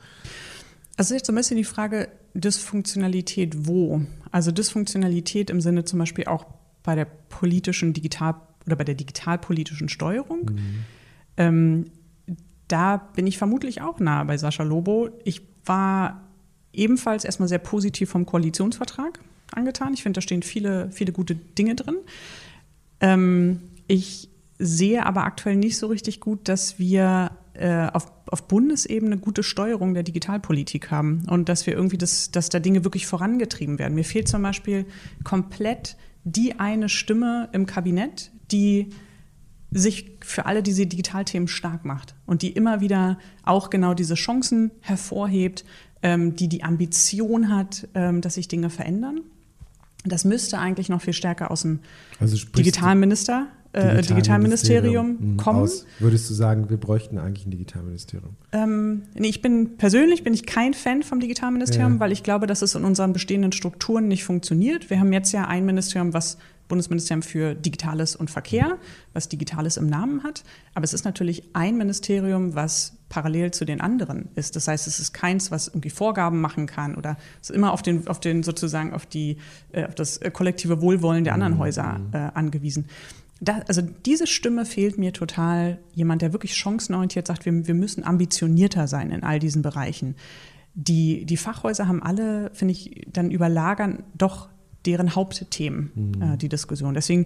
Also jetzt so ein bisschen die Frage Dysfunktionalität wo? Also Dysfunktionalität im Sinne zum Beispiel auch bei der politischen Digital- oder bei der digitalpolitischen Steuerung. Mhm. Ähm, da bin ich vermutlich auch nah bei Sascha Lobo. Ich war ebenfalls erstmal sehr positiv vom Koalitionsvertrag angetan. Ich finde, da stehen viele, viele gute Dinge drin. Ähm, ich sehe aber aktuell nicht so richtig gut, dass wir äh, auf, auf Bundesebene gute Steuerung der Digitalpolitik haben und dass wir irgendwie, das, dass da Dinge wirklich vorangetrieben werden. Mir fehlt zum Beispiel komplett die eine Stimme im Kabinett, die sich für alle diese Digitalthemen stark macht und die immer wieder auch genau diese Chancen hervorhebt, ähm, die die Ambition hat, ähm, dass sich Dinge verändern. Das müsste eigentlich noch viel stärker aus dem also Digitalminister äh, Digitalministerium mhm, kommen. Aus, würdest du sagen, wir bräuchten eigentlich ein Digitalministerium? Ähm, nee, ich bin persönlich bin ich kein Fan vom Digitalministerium, ja. weil ich glaube, dass es in unseren bestehenden Strukturen nicht funktioniert. Wir haben jetzt ja ein Ministerium, was Bundesministerium für Digitales und Verkehr, was Digitales im Namen hat. Aber es ist natürlich ein Ministerium, was parallel zu den anderen ist. Das heißt, es ist keins, was irgendwie Vorgaben machen kann oder es ist immer auf den, auf den sozusagen auf die, äh, auf das kollektive Wohlwollen der anderen mhm. Häuser äh, angewiesen. Da, also diese Stimme fehlt mir total. Jemand, der wirklich chancenorientiert sagt, wir, wir müssen ambitionierter sein in all diesen Bereichen. Die, die Fachhäuser haben alle, finde ich, dann überlagern doch deren Hauptthemen, mhm. äh, die Diskussion. Deswegen,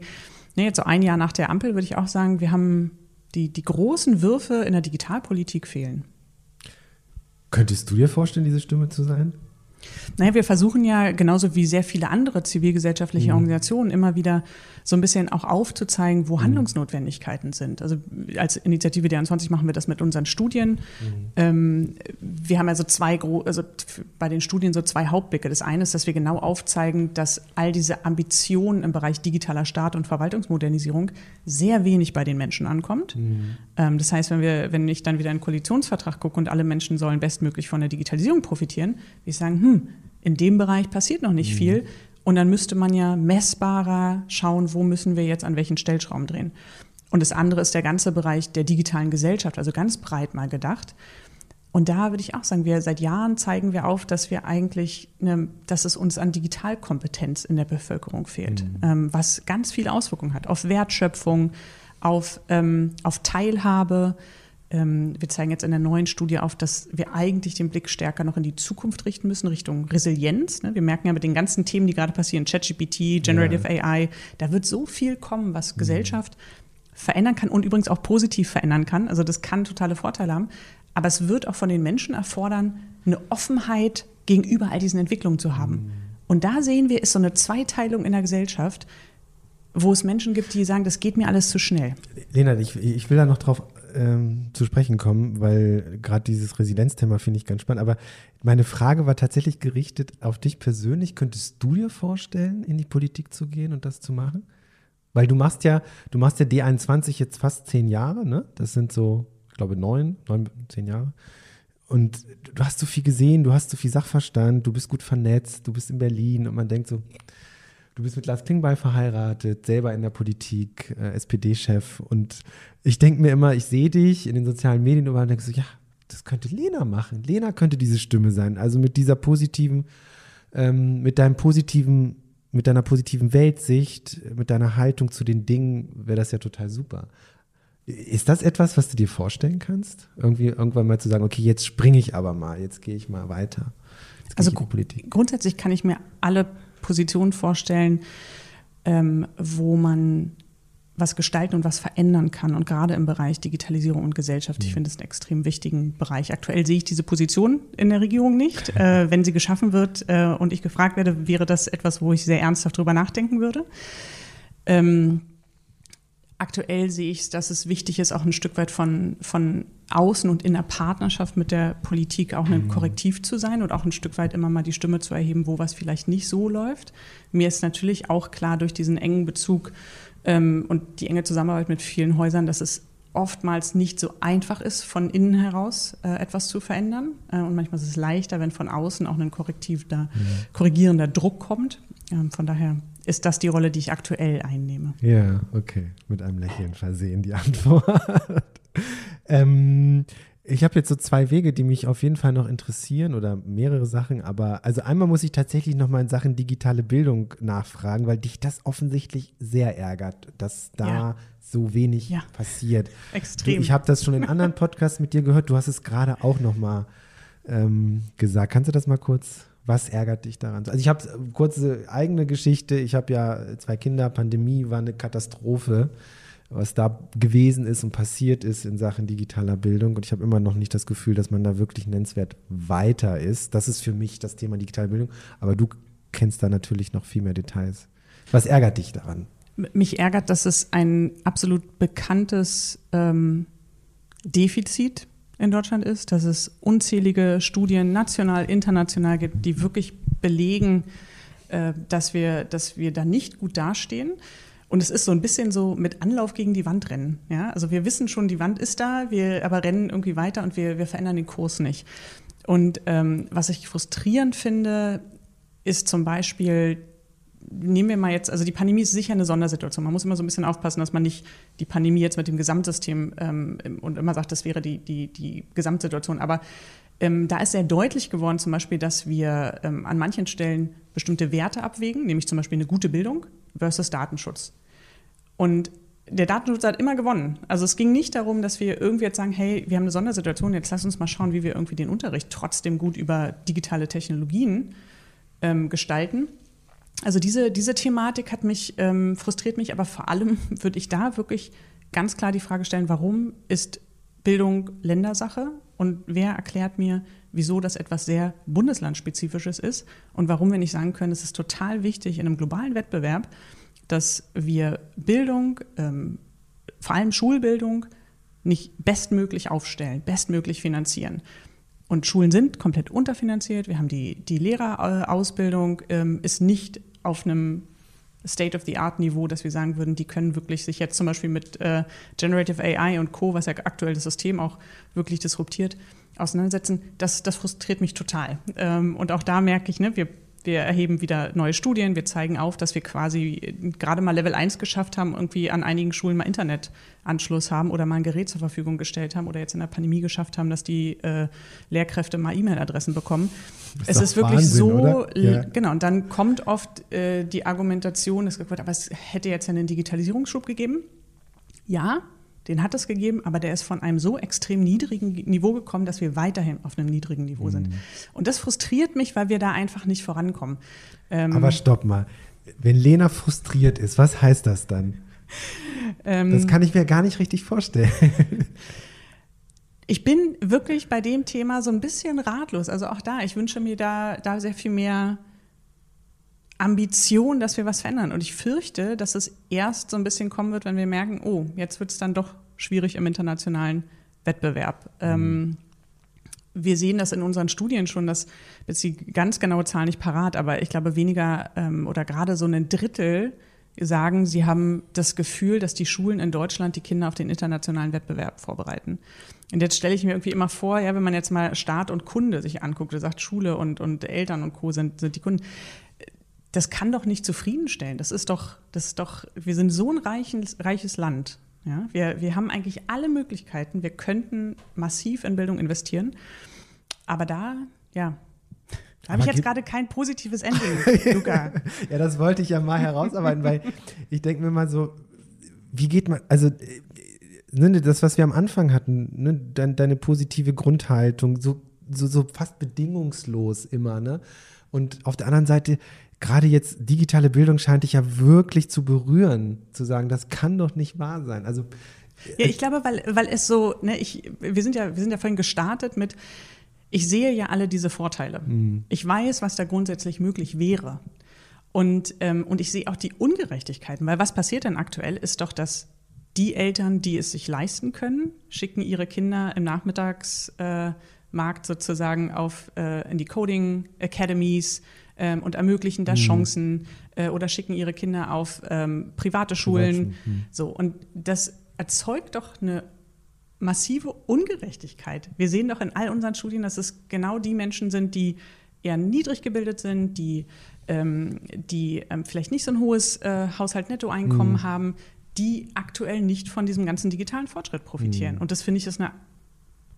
ne, jetzt so ein Jahr nach der Ampel würde ich auch sagen, wir haben die, die großen Würfe in der Digitalpolitik fehlen. Könntest du dir vorstellen, diese Stimme zu sein? Naja, wir versuchen ja genauso wie sehr viele andere zivilgesellschaftliche mhm. Organisationen immer wieder so ein bisschen auch aufzuzeigen, wo mhm. Handlungsnotwendigkeiten sind. Also als Initiative D21 machen wir das mit unseren Studien. Mhm. Ähm, wir haben also zwei, also bei den Studien so zwei Hauptblicke. Das eine ist, dass wir genau aufzeigen, dass all diese Ambitionen im Bereich digitaler Staat und Verwaltungsmodernisierung sehr wenig bei den Menschen ankommt. Mhm. Ähm, das heißt, wenn wir, wenn ich dann wieder einen Koalitionsvertrag gucke und alle Menschen sollen bestmöglich von der Digitalisierung profitieren, wir sagen, hm, in dem Bereich passiert noch nicht mhm. viel. Und dann müsste man ja messbarer schauen, wo müssen wir jetzt an welchen Stellschrauben drehen. Und das andere ist der ganze Bereich der digitalen Gesellschaft, also ganz breit mal gedacht. Und da würde ich auch sagen, wir seit Jahren zeigen wir auf, dass wir eigentlich, eine, dass es uns an Digitalkompetenz in der Bevölkerung fehlt, mhm. ähm, was ganz viel Auswirkungen hat auf Wertschöpfung, auf, ähm, auf Teilhabe, wir zeigen jetzt in der neuen Studie auf, dass wir eigentlich den Blick stärker noch in die Zukunft richten müssen, Richtung Resilienz. Ne? Wir merken ja mit den ganzen Themen, die gerade passieren, ChatGPT, Generative ja. AI, da wird so viel kommen, was mhm. Gesellschaft verändern kann und übrigens auch positiv verändern kann. Also das kann totale Vorteile haben. Aber es wird auch von den Menschen erfordern, eine Offenheit gegenüber all diesen Entwicklungen zu haben. Mhm. Und da sehen wir, ist so eine Zweiteilung in der Gesellschaft, wo es Menschen gibt, die sagen, das geht mir alles zu schnell. Lena, ich, ich will da noch drauf ähm, zu sprechen kommen, weil gerade dieses Residenzthema finde ich ganz spannend. Aber meine Frage war tatsächlich gerichtet auf dich persönlich. Könntest du dir vorstellen, in die Politik zu gehen und das zu machen? Weil du machst ja, du machst ja D21 jetzt fast zehn Jahre, ne? Das sind so, ich glaube, neun, neun, zehn Jahre. Und du hast so viel gesehen, du hast so viel Sachverstand, du bist gut vernetzt, du bist in Berlin und man denkt so, Du bist mit Lars Klingbeil verheiratet, selber in der Politik, äh, SPD-Chef. Und ich denke mir immer, ich sehe dich in den sozialen Medien und denke so, ja, das könnte Lena machen. Lena könnte diese Stimme sein. Also mit dieser positiven, ähm, mit deinem positiven, mit deiner positiven Weltsicht, mit deiner Haltung zu den Dingen, wäre das ja total super. Ist das etwas, was du dir vorstellen kannst? Irgendwie irgendwann mal zu sagen, okay, jetzt springe ich aber mal, jetzt gehe ich mal weiter. Also grundsätzlich kann ich mir alle Position vorstellen, ähm, wo man was gestalten und was verändern kann. Und gerade im Bereich Digitalisierung und Gesellschaft, ich mhm. finde es einen extrem wichtigen Bereich. Aktuell sehe ich diese Position in der Regierung nicht. Äh, wenn sie geschaffen wird äh, und ich gefragt werde, wäre das etwas, wo ich sehr ernsthaft drüber nachdenken würde. Ähm, aktuell sehe ich, dass es wichtig ist, auch ein Stück weit von, von außen und in der Partnerschaft mit der Politik auch ein mhm. Korrektiv zu sein und auch ein Stück weit immer mal die Stimme zu erheben, wo was vielleicht nicht so läuft. Mir ist natürlich auch klar durch diesen engen Bezug ähm, und die enge Zusammenarbeit mit vielen Häusern, dass es oftmals nicht so einfach ist, von innen heraus äh, etwas zu verändern. Äh, und manchmal ist es leichter, wenn von außen auch ein korrektiver, mhm. korrigierender Druck kommt. Ähm, von daher ist das die Rolle, die ich aktuell einnehme. Ja, okay. Mit einem Lächeln versehen die Antwort. ähm, ich habe jetzt so zwei Wege, die mich auf jeden Fall noch interessieren oder mehrere Sachen. Aber also einmal muss ich tatsächlich noch mal in Sachen digitale Bildung nachfragen, weil dich das offensichtlich sehr ärgert, dass da ja. so wenig ja. passiert. Extrem. Ich habe das schon in anderen Podcasts mit dir gehört. Du hast es gerade auch noch mal ähm, gesagt. Kannst du das mal kurz? Was ärgert dich daran? Also ich habe kurze eigene Geschichte. Ich habe ja zwei Kinder. Pandemie war eine Katastrophe was da gewesen ist und passiert ist in Sachen digitaler Bildung. Und ich habe immer noch nicht das Gefühl, dass man da wirklich nennenswert weiter ist. Das ist für mich das Thema digitale Bildung. Aber du kennst da natürlich noch viel mehr Details. Was ärgert dich daran? Mich ärgert, dass es ein absolut bekanntes ähm, Defizit in Deutschland ist, dass es unzählige Studien national, international gibt, die wirklich belegen, äh, dass, wir, dass wir da nicht gut dastehen. Und es ist so ein bisschen so mit Anlauf gegen die Wand rennen. Ja? Also wir wissen schon, die Wand ist da, wir aber rennen irgendwie weiter und wir, wir verändern den Kurs nicht. Und ähm, was ich frustrierend finde, ist zum Beispiel, nehmen wir mal jetzt, also die Pandemie ist sicher eine Sondersituation. Man muss immer so ein bisschen aufpassen, dass man nicht die Pandemie jetzt mit dem Gesamtsystem ähm, und immer sagt, das wäre die, die, die Gesamtsituation. Aber ähm, da ist sehr deutlich geworden, zum Beispiel, dass wir ähm, an manchen Stellen bestimmte Werte abwägen, nämlich zum Beispiel eine gute Bildung versus Datenschutz. Und der Datenschutz hat immer gewonnen. Also es ging nicht darum, dass wir irgendwie jetzt sagen, hey, wir haben eine Sondersituation, jetzt lass uns mal schauen, wie wir irgendwie den Unterricht trotzdem gut über digitale Technologien ähm, gestalten. Also diese, diese Thematik hat mich, ähm, frustriert mich, aber vor allem würde ich da wirklich ganz klar die Frage stellen, warum ist Bildung Ländersache und wer erklärt mir, wieso das etwas sehr bundeslandspezifisches ist und warum wir nicht sagen können, es ist total wichtig in einem globalen Wettbewerb, dass wir Bildung, ähm, vor allem Schulbildung, nicht bestmöglich aufstellen, bestmöglich finanzieren. Und Schulen sind komplett unterfinanziert. Wir haben die, die Lehrerausbildung, ähm, ist nicht auf einem State-of-the-Art-Niveau, dass wir sagen würden, die können wirklich sich jetzt zum Beispiel mit äh, Generative AI und Co., was ja aktuell das System auch wirklich disruptiert, auseinandersetzen. Das, das frustriert mich total. Ähm, und auch da merke ich, ne, wir wir erheben wieder neue Studien, wir zeigen auf, dass wir quasi gerade mal Level 1 geschafft haben, irgendwie an einigen Schulen mal Internetanschluss haben oder mal ein Gerät zur Verfügung gestellt haben oder jetzt in der Pandemie geschafft haben, dass die äh, Lehrkräfte mal E-Mail-Adressen bekommen. Ist es ist wirklich Wahnsinn, so, ja. genau, und dann kommt oft äh, die Argumentation, es wird, aber es hätte jetzt einen Digitalisierungsschub gegeben. Ja, den hat es gegeben, aber der ist von einem so extrem niedrigen Niveau gekommen, dass wir weiterhin auf einem niedrigen Niveau sind. Mhm. Und das frustriert mich, weil wir da einfach nicht vorankommen. Ähm, aber stopp mal. Wenn Lena frustriert ist, was heißt das dann? Ähm, das kann ich mir gar nicht richtig vorstellen. Ich bin wirklich bei dem Thema so ein bisschen ratlos. Also auch da, ich wünsche mir da, da sehr viel mehr Ambition, dass wir was verändern. Und ich fürchte, dass es erst so ein bisschen kommen wird, wenn wir merken, oh, jetzt wird es dann doch schwierig im internationalen Wettbewerb. Mhm. Ähm, wir sehen das in unseren Studien schon, dass jetzt die ganz genaue Zahl nicht parat, aber ich glaube weniger ähm, oder gerade so ein Drittel sagen, sie haben das Gefühl, dass die Schulen in Deutschland die Kinder auf den internationalen Wettbewerb vorbereiten. Und jetzt stelle ich mir irgendwie immer vor, ja, wenn man jetzt mal Staat und Kunde sich anguckt, sagt Schule und, und Eltern und Co. sind, sind die Kunden das kann doch nicht zufriedenstellen. Das ist doch, das ist doch, wir sind so ein reiches, reiches Land. Ja? Wir, wir haben eigentlich alle Möglichkeiten. Wir könnten massiv in Bildung investieren. Aber da, ja, da habe ich jetzt gerade kein positives Ending, Luca. ja, das wollte ich ja mal herausarbeiten, weil ich denke mir mal so, wie geht man, also ne, das, was wir am Anfang hatten, ne, deine, deine positive Grundhaltung, so, so, so fast bedingungslos immer, ne? Und auf der anderen Seite gerade jetzt digitale Bildung scheint dich ja wirklich zu berühren, zu sagen, das kann doch nicht wahr sein. Also ja, ich glaube, weil, weil es so, ne, ich, wir sind ja, wir sind ja vorhin gestartet mit, ich sehe ja alle diese Vorteile. Mhm. Ich weiß, was da grundsätzlich möglich wäre. Und, ähm, und ich sehe auch die Ungerechtigkeiten, weil was passiert denn aktuell, ist doch, dass die Eltern, die es sich leisten können, schicken ihre Kinder im Nachmittagsmarkt äh, sozusagen auf, äh, in die Coding Academies, ähm, und ermöglichen da mhm. Chancen äh, oder schicken ihre Kinder auf ähm, private Schulen. Mhm. So, und das erzeugt doch eine massive Ungerechtigkeit. Wir sehen doch in all unseren Studien, dass es genau die Menschen sind, die eher niedrig gebildet sind, die, ähm, die ähm, vielleicht nicht so ein hohes äh, Haushalt-Nettoeinkommen mhm. haben, die aktuell nicht von diesem ganzen digitalen Fortschritt profitieren. Mhm. Und das finde ich ist eine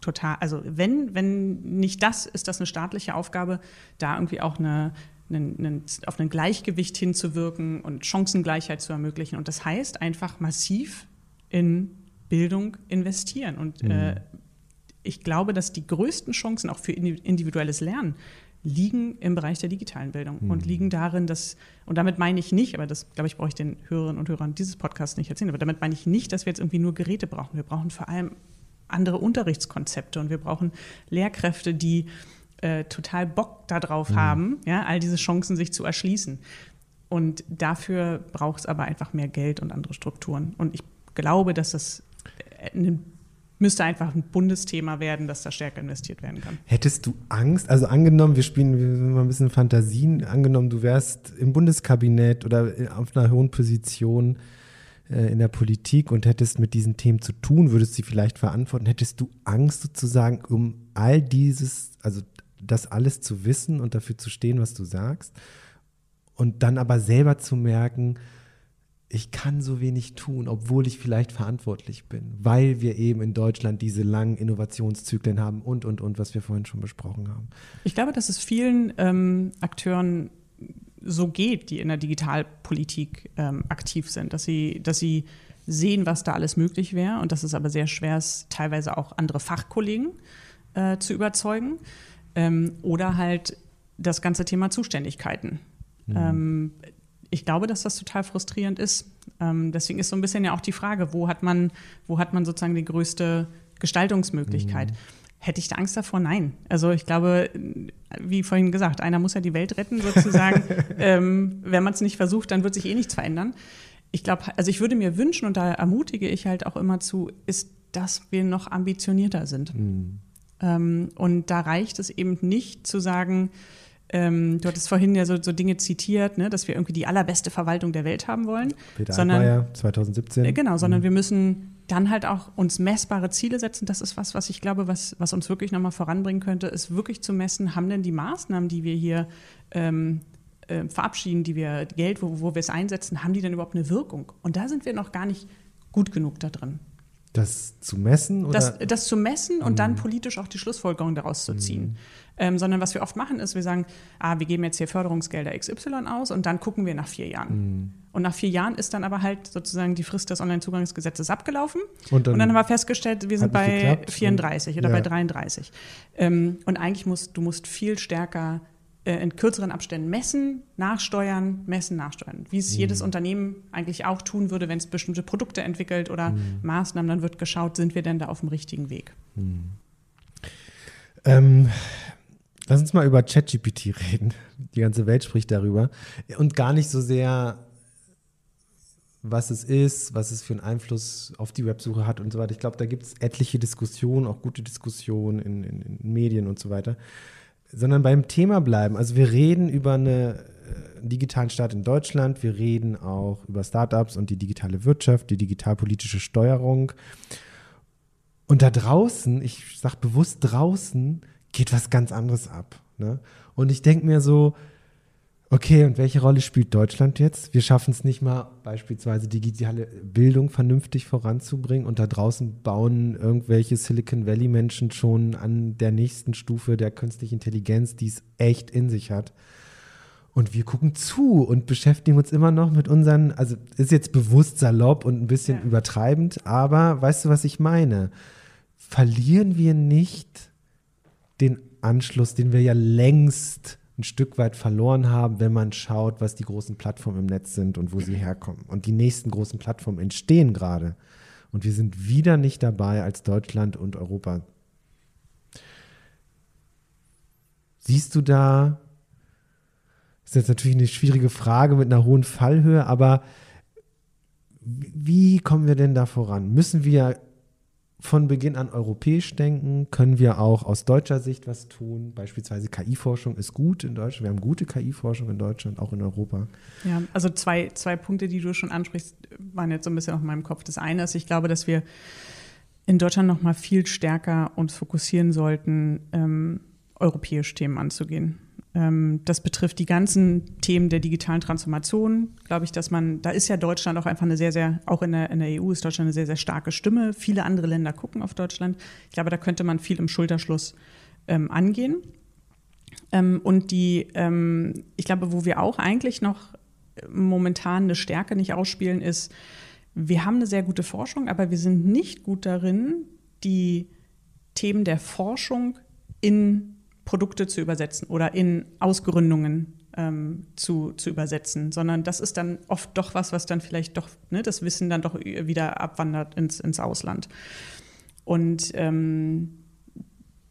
total, also wenn, wenn nicht das, ist das eine staatliche Aufgabe, da irgendwie auch eine, einen, einen, auf ein Gleichgewicht hinzuwirken und Chancengleichheit zu ermöglichen. Und das heißt einfach massiv in Bildung investieren. Und mhm. äh, ich glaube, dass die größten Chancen auch für individuelles Lernen liegen im Bereich der digitalen Bildung mhm. und liegen darin, dass, und damit meine ich nicht, aber das, glaube ich, brauche ich den Hörerinnen und Hörern dieses Podcasts nicht erzählen, aber damit meine ich nicht, dass wir jetzt irgendwie nur Geräte brauchen. Wir brauchen vor allem andere Unterrichtskonzepte und wir brauchen Lehrkräfte, die äh, total Bock darauf mhm. haben, ja, all diese Chancen sich zu erschließen. Und dafür braucht es aber einfach mehr Geld und andere Strukturen. Und ich glaube, dass das ein müsste einfach ein Bundesthema werden, dass da stärker investiert werden kann. Hättest du Angst, also angenommen, wir spielen wir mal ein bisschen Fantasien, angenommen, du wärst im Bundeskabinett oder auf einer hohen Position äh, in der Politik und hättest mit diesen Themen zu tun, würdest sie vielleicht verantworten, hättest du Angst sozusagen, um all dieses, also das alles zu wissen und dafür zu stehen, was du sagst und dann aber selber zu merken, ich kann so wenig tun, obwohl ich vielleicht verantwortlich bin, weil wir eben in Deutschland diese langen Innovationszyklen haben und, und, und, was wir vorhin schon besprochen haben. Ich glaube, dass es vielen ähm, Akteuren so geht, die in der Digitalpolitik ähm, aktiv sind, dass sie, dass sie sehen, was da alles möglich wäre und dass es aber sehr schwer ist, teilweise auch andere Fachkollegen äh, zu überzeugen ähm, oder halt das ganze Thema Zuständigkeiten. Mhm. Ähm, ich glaube, dass das total frustrierend ist. Ähm, deswegen ist so ein bisschen ja auch die Frage, wo hat man, wo hat man sozusagen die größte Gestaltungsmöglichkeit? Mhm. Hätte ich da Angst davor? Nein. Also ich glaube, wie vorhin gesagt, einer muss ja die Welt retten sozusagen. ähm, wenn man es nicht versucht, dann wird sich eh nichts verändern. Ich glaube, also ich würde mir wünschen, und da ermutige ich halt auch immer zu, ist, dass wir noch ambitionierter sind. Mhm. Ähm, und da reicht es eben nicht zu sagen, ähm, du hattest vorhin ja so, so Dinge zitiert, ne, dass wir irgendwie die allerbeste Verwaltung der Welt haben wollen. Peter sondern, Altmaier, 2017. Äh, genau, sondern mhm. wir müssen dann halt auch uns messbare Ziele setzen. Das ist was, was ich glaube, was, was uns wirklich nochmal voranbringen könnte, ist wirklich zu messen, haben denn die Maßnahmen, die wir hier ähm, äh, verabschieden, die wir Geld, wo, wo wir es einsetzen, haben die denn überhaupt eine Wirkung? Und da sind wir noch gar nicht gut genug da drin. Das zu messen? Oder? Das, das zu messen und mhm. dann politisch auch die Schlussfolgerung daraus zu ziehen. Mhm. Ähm, sondern was wir oft machen, ist, wir sagen, ah, wir geben jetzt hier Förderungsgelder XY aus und dann gucken wir nach vier Jahren. Mhm. Und nach vier Jahren ist dann aber halt sozusagen die Frist des Onlinezugangsgesetzes abgelaufen. Und dann, und dann haben wir festgestellt, wir sind bei geklappt. 34 oder ja. bei 33. Ähm, und eigentlich musst du musst viel stärker in kürzeren Abständen messen, nachsteuern, messen, nachsteuern. Wie es mhm. jedes Unternehmen eigentlich auch tun würde, wenn es bestimmte Produkte entwickelt oder mhm. Maßnahmen, dann wird geschaut, sind wir denn da auf dem richtigen Weg. Mhm. Ähm, lass uns mal über ChatGPT reden. Die ganze Welt spricht darüber. Und gar nicht so sehr, was es ist, was es für einen Einfluss auf die Websuche hat und so weiter. Ich glaube, da gibt es etliche Diskussionen, auch gute Diskussionen in, in, in Medien und so weiter sondern beim Thema bleiben. Also wir reden über einen äh, digitalen Staat in Deutschland, wir reden auch über Startups und die digitale Wirtschaft, die digitalpolitische Steuerung. Und da draußen, ich sage bewusst draußen, geht was ganz anderes ab. Ne? Und ich denke mir so, Okay, und welche Rolle spielt Deutschland jetzt? Wir schaffen es nicht mal, beispielsweise digitale Bildung vernünftig voranzubringen und da draußen bauen irgendwelche Silicon Valley-Menschen schon an der nächsten Stufe der künstlichen Intelligenz, die es echt in sich hat. Und wir gucken zu und beschäftigen uns immer noch mit unseren, also ist jetzt bewusst salopp und ein bisschen ja. übertreibend, aber weißt du, was ich meine? Verlieren wir nicht den Anschluss, den wir ja längst ein Stück weit verloren haben, wenn man schaut, was die großen Plattformen im Netz sind und wo sie herkommen. Und die nächsten großen Plattformen entstehen gerade. Und wir sind wieder nicht dabei als Deutschland und Europa. Siehst du da, ist jetzt natürlich eine schwierige Frage mit einer hohen Fallhöhe, aber wie kommen wir denn da voran? Müssen wir von Beginn an europäisch denken, können wir auch aus deutscher Sicht was tun. Beispielsweise KI-Forschung ist gut in Deutschland. Wir haben gute KI-Forschung in Deutschland, auch in Europa. Ja, also zwei, zwei Punkte, die du schon ansprichst, waren jetzt so ein bisschen auf meinem Kopf. Das eine ist, ich glaube, dass wir in Deutschland noch mal viel stärker uns fokussieren sollten, ähm, europäische Themen anzugehen. Ähm, das betrifft die ganzen Themen der digitalen Transformation, glaube ich, dass man, da ist ja Deutschland auch einfach eine sehr, sehr, auch in der, in der EU ist Deutschland eine sehr, sehr starke Stimme. Viele andere Länder gucken auf Deutschland. Ich glaube, da könnte man viel im Schulterschluss ähm, angehen. Ähm, und die, ähm, ich glaube, wo wir auch eigentlich noch momentan eine Stärke nicht ausspielen, ist, wir haben eine sehr gute Forschung, aber wir sind nicht gut darin, die Themen der Forschung in Produkte zu übersetzen oder in Ausgründungen ähm, zu, zu übersetzen, sondern das ist dann oft doch was, was dann vielleicht doch, ne, das Wissen dann doch wieder abwandert ins, ins Ausland. Und ähm,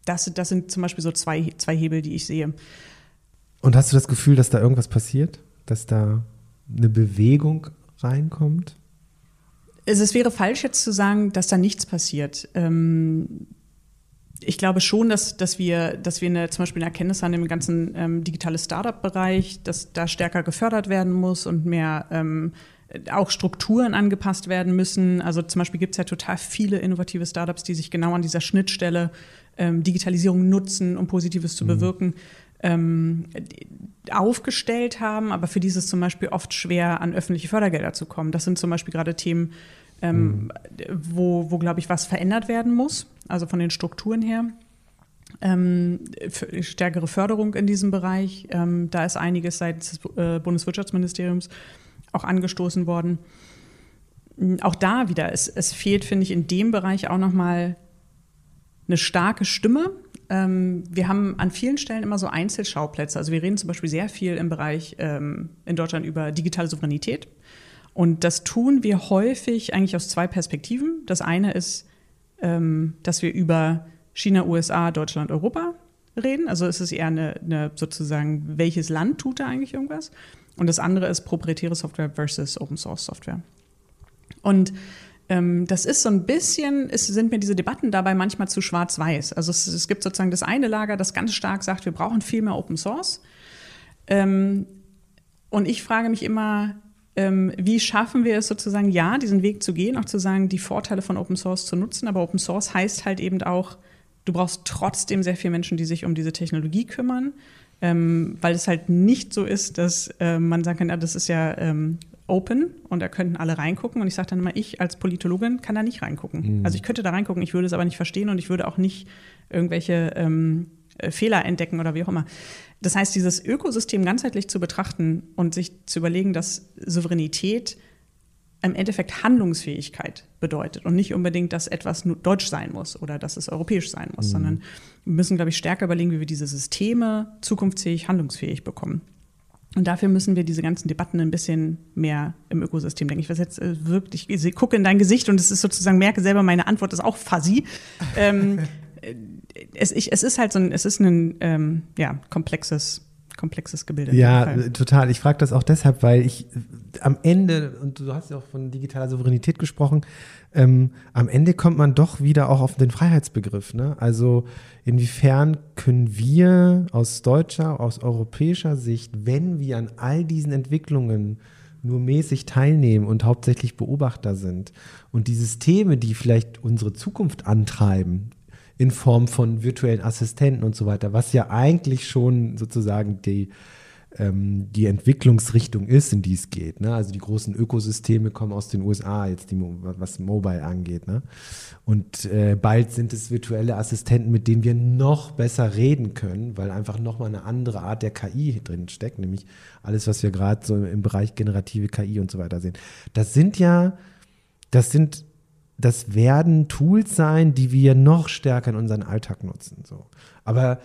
das, das sind zum Beispiel so zwei, zwei Hebel, die ich sehe. Und hast du das Gefühl, dass da irgendwas passiert? Dass da eine Bewegung reinkommt? Es, es wäre falsch, jetzt zu sagen, dass da nichts passiert. Ähm, ich glaube schon, dass, dass wir, dass wir eine, zum Beispiel eine Erkenntnis haben im ganzen ähm, digitale Startup-Bereich, dass da stärker gefördert werden muss und mehr ähm, auch Strukturen angepasst werden müssen. Also zum Beispiel gibt es ja total viele innovative Startups, die sich genau an dieser Schnittstelle ähm, Digitalisierung nutzen, um Positives zu mhm. bewirken, ähm, aufgestellt haben, aber für dieses zum Beispiel oft schwer an öffentliche Fördergelder zu kommen. Das sind zum Beispiel gerade Themen, ähm, mhm. wo, wo glaube ich, was verändert werden muss, also von den Strukturen her. Ähm, stärkere Förderung in diesem Bereich. Ähm, da ist einiges seitens des äh, Bundeswirtschaftsministeriums auch angestoßen worden. Auch da wieder, es, es fehlt, finde ich, in dem Bereich auch nochmal eine starke Stimme. Ähm, wir haben an vielen Stellen immer so Einzelschauplätze. Also wir reden zum Beispiel sehr viel im Bereich ähm, in Deutschland über digitale Souveränität. Und das tun wir häufig eigentlich aus zwei Perspektiven. Das eine ist, ähm, dass wir über China, USA, Deutschland, Europa reden. Also es ist eher eine, eine sozusagen, welches Land tut da eigentlich irgendwas? Und das andere ist proprietäre Software versus Open Source Software. Und ähm, das ist so ein bisschen, es sind mir diese Debatten dabei manchmal zu schwarz-weiß. Also es, es, gibt sozusagen das eine Lager, das ganz stark sagt, wir brauchen viel mehr Open Source. Ähm, und ich frage mich immer, ähm, wie schaffen wir es sozusagen, ja, diesen Weg zu gehen, auch zu sagen, die Vorteile von Open Source zu nutzen. Aber Open Source heißt halt eben auch, du brauchst trotzdem sehr viele Menschen, die sich um diese Technologie kümmern. Ähm, weil es halt nicht so ist, dass äh, man sagen kann, ja, das ist ja ähm, open und da könnten alle reingucken. Und ich sage dann immer, ich als Politologin kann da nicht reingucken. Mhm. Also ich könnte da reingucken, ich würde es aber nicht verstehen und ich würde auch nicht irgendwelche ähm, äh, Fehler entdecken oder wie auch immer. Das heißt, dieses Ökosystem ganzheitlich zu betrachten und sich zu überlegen, dass Souveränität im Endeffekt Handlungsfähigkeit bedeutet und nicht unbedingt, dass etwas nur deutsch sein muss oder dass es europäisch sein muss, mhm. sondern wir müssen, glaube ich, stärker überlegen, wie wir diese Systeme zukunftsfähig, handlungsfähig bekommen. Und dafür müssen wir diese ganzen Debatten ein bisschen mehr im Ökosystem denken. Ich weiß jetzt äh, wirklich, ich gucke in dein Gesicht und es ist sozusagen, merke selber, meine Antwort ist auch fuzzy. ähm, äh, es, ich, es ist halt so ein, es ist ein ähm, ja, komplexes komplexes Gebilde. Ja, total. Ich frage das auch deshalb, weil ich äh, am Ende, und du hast ja auch von digitaler Souveränität gesprochen, ähm, am Ende kommt man doch wieder auch auf den Freiheitsbegriff. Ne? Also inwiefern können wir aus deutscher, aus europäischer Sicht, wenn wir an all diesen Entwicklungen nur mäßig teilnehmen und hauptsächlich Beobachter sind und die Systeme, die vielleicht unsere Zukunft antreiben, in Form von virtuellen Assistenten und so weiter, was ja eigentlich schon sozusagen die, ähm, die Entwicklungsrichtung ist, in die es geht. Ne? Also die großen Ökosysteme kommen aus den USA, jetzt die, was Mobile angeht. Ne? Und äh, bald sind es virtuelle Assistenten, mit denen wir noch besser reden können, weil einfach nochmal eine andere Art der KI drin steckt, nämlich alles, was wir gerade so im Bereich generative KI und so weiter sehen. Das sind ja, das sind das werden Tools sein, die wir noch stärker in unseren Alltag nutzen. So. Aber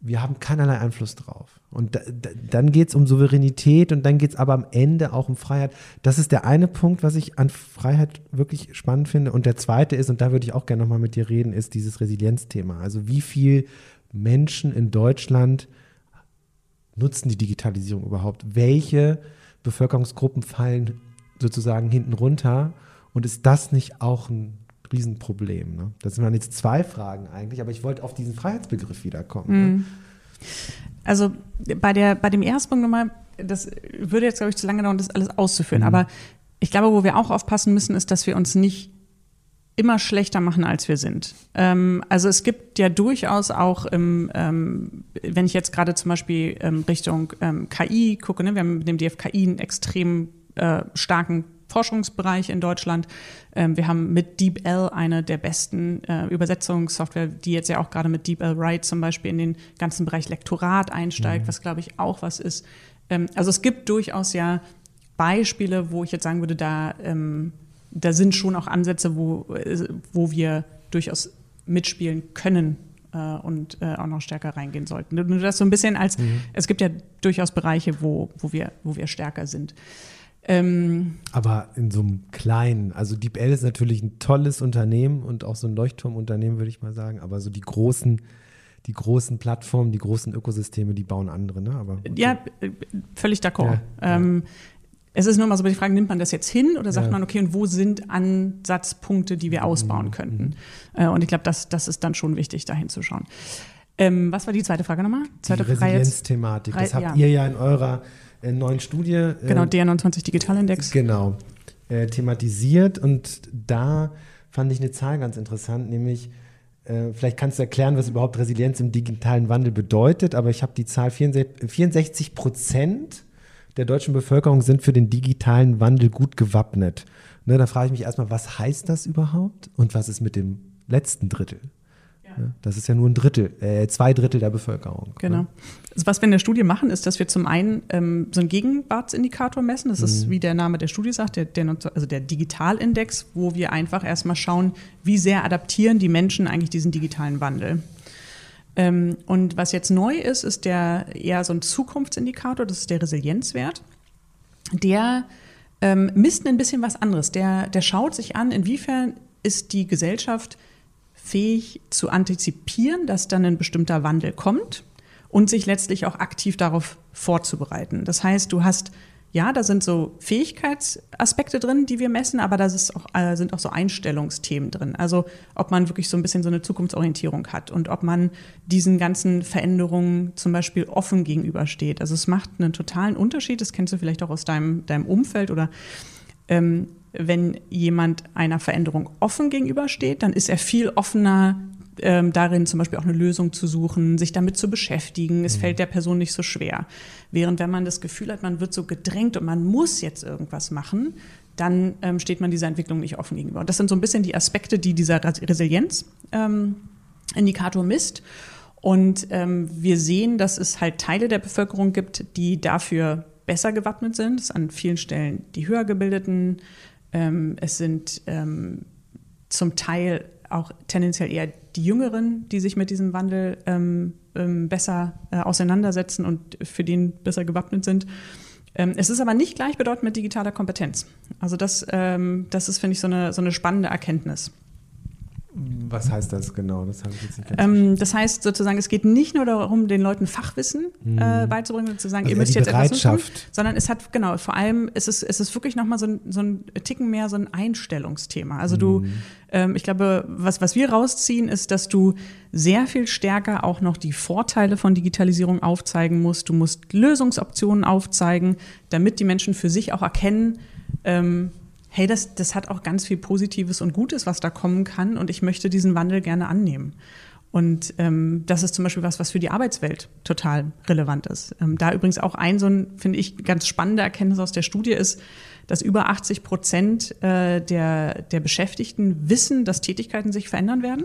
wir haben keinerlei Einfluss drauf. Und da, da, dann geht es um Souveränität und dann geht es aber am Ende auch um Freiheit. Das ist der eine Punkt, was ich an Freiheit wirklich spannend finde. Und der zweite ist, und da würde ich auch gerne nochmal mit dir reden, ist dieses Resilienzthema. Also wie viel Menschen in Deutschland nutzen die Digitalisierung überhaupt? Welche Bevölkerungsgruppen fallen sozusagen hinten runter? Und ist das nicht auch ein Riesenproblem? Ne? Das sind jetzt zwei Fragen eigentlich, aber ich wollte auf diesen Freiheitsbegriff wiederkommen. Ne? Mhm. Also bei, der, bei dem ersten Punkt nochmal, das würde jetzt, glaube ich, zu lange dauern, das alles auszuführen. Mhm. Aber ich glaube, wo wir auch aufpassen müssen, ist, dass wir uns nicht immer schlechter machen, als wir sind. Ähm, also es gibt ja durchaus auch, im, ähm, wenn ich jetzt gerade zum Beispiel ähm, Richtung ähm, KI gucke, ne, wir haben mit dem DFKI einen extrem äh, starken Forschungsbereich in Deutschland. Ähm, wir haben mit DeepL eine der besten äh, Übersetzungssoftware, die jetzt ja auch gerade mit DeepL Write zum Beispiel in den ganzen Bereich Lektorat einsteigt, mhm. was glaube ich auch was ist. Ähm, also es gibt durchaus ja Beispiele, wo ich jetzt sagen würde, da ähm, da sind schon auch Ansätze, wo, wo wir durchaus mitspielen können äh, und äh, auch noch stärker reingehen sollten. Nur das so ein bisschen als, mhm. es gibt ja durchaus Bereiche, wo, wo, wir, wo wir stärker sind. Ähm, Aber in so einem kleinen, also DeepL ist natürlich ein tolles Unternehmen und auch so ein Leuchtturmunternehmen, würde ich mal sagen. Aber so die großen, die großen Plattformen, die großen Ökosysteme, die bauen andere, ne? Aber okay. Ja, äh, völlig d'accord. Ja, ähm, ja. Es ist nur mal so die Frage, nimmt man das jetzt hin oder sagt ja. man, okay, und wo sind Ansatzpunkte, die wir mhm. ausbauen könnten? Mhm. Und ich glaube, das, das ist dann schon wichtig, da hinzuschauen. Ähm, was war die zweite Frage nochmal? Zweite die Resilienzthematik. Das habt ihr ja in eurer äh, neuen Studie. Äh, genau, DR29 Digitalindex. Genau, äh, thematisiert. Und da fand ich eine Zahl ganz interessant, nämlich äh, Vielleicht kannst du erklären, was überhaupt Resilienz im digitalen Wandel bedeutet, aber ich habe die Zahl 64 Prozent der deutschen Bevölkerung sind für den digitalen Wandel gut gewappnet. Ne, da frage ich mich erstmal, was heißt das überhaupt und was ist mit dem letzten Drittel? Ja. Das ist ja nur ein Drittel, äh, zwei Drittel der Bevölkerung. Ne? Also was wir in der Studie machen, ist, dass wir zum einen ähm, so einen Gegenwartsindikator messen. Das mhm. ist, wie der Name der Studie sagt, der, der, also der Digitalindex, wo wir einfach erstmal schauen, wie sehr adaptieren die Menschen eigentlich diesen digitalen Wandel. Ähm, und was jetzt neu ist, ist der eher so ein Zukunftsindikator, das ist der Resilienzwert. Der ähm, misst ein bisschen was anderes. Der, der schaut sich an, inwiefern ist die Gesellschaft fähig zu antizipieren, dass dann ein bestimmter Wandel kommt und sich letztlich auch aktiv darauf vorzubereiten. Das heißt, du hast ja, da sind so Fähigkeitsaspekte drin, die wir messen, aber da äh, sind auch so Einstellungsthemen drin. Also ob man wirklich so ein bisschen so eine Zukunftsorientierung hat und ob man diesen ganzen Veränderungen zum Beispiel offen gegenübersteht. Also es macht einen totalen Unterschied, das kennst du vielleicht auch aus deinem, deinem Umfeld oder ähm, wenn jemand einer Veränderung offen gegenübersteht, dann ist er viel offener ähm, darin zum Beispiel auch eine Lösung zu suchen, sich damit zu beschäftigen. Es mhm. fällt der Person nicht so schwer. Während wenn man das Gefühl hat, man wird so gedrängt und man muss jetzt irgendwas machen, dann ähm, steht man dieser Entwicklung nicht offen gegenüber. Und das sind so ein bisschen die Aspekte, die dieser Resilienzindikator ähm, misst. Und ähm, wir sehen, dass es halt Teile der Bevölkerung gibt, die dafür besser gewappnet sind. Es sind an vielen Stellen die höher gebildeten. Ähm, es sind ähm, zum Teil auch tendenziell eher die Jüngeren, die sich mit diesem Wandel ähm, ähm, besser äh, auseinandersetzen und für den besser gewappnet sind. Ähm, es ist aber nicht gleichbedeutend mit digitaler Kompetenz. Also das, ähm, das ist, finde ich, so eine, so eine spannende Erkenntnis. Was heißt das genau? Das, ähm, das heißt sozusagen, es geht nicht nur darum, den Leuten Fachwissen hm. äh, beizubringen und zu sagen, also ihr müsst jetzt etwas tun, sondern es hat, genau, vor allem ist es, es ist wirklich nochmal so ein, so ein Ticken mehr so ein Einstellungsthema. Also du, hm. ähm, ich glaube, was, was wir rausziehen, ist, dass du sehr viel stärker auch noch die Vorteile von Digitalisierung aufzeigen musst. Du musst Lösungsoptionen aufzeigen, damit die Menschen für sich auch erkennen, ähm, hey, das, das hat auch ganz viel Positives und Gutes, was da kommen kann und ich möchte diesen Wandel gerne annehmen. Und ähm, das ist zum Beispiel was, was für die Arbeitswelt total relevant ist. Ähm, da übrigens auch ein so ein, finde ich, ganz spannende Erkenntnis aus der Studie ist, dass über 80 Prozent äh, der, der Beschäftigten wissen, dass Tätigkeiten sich verändern werden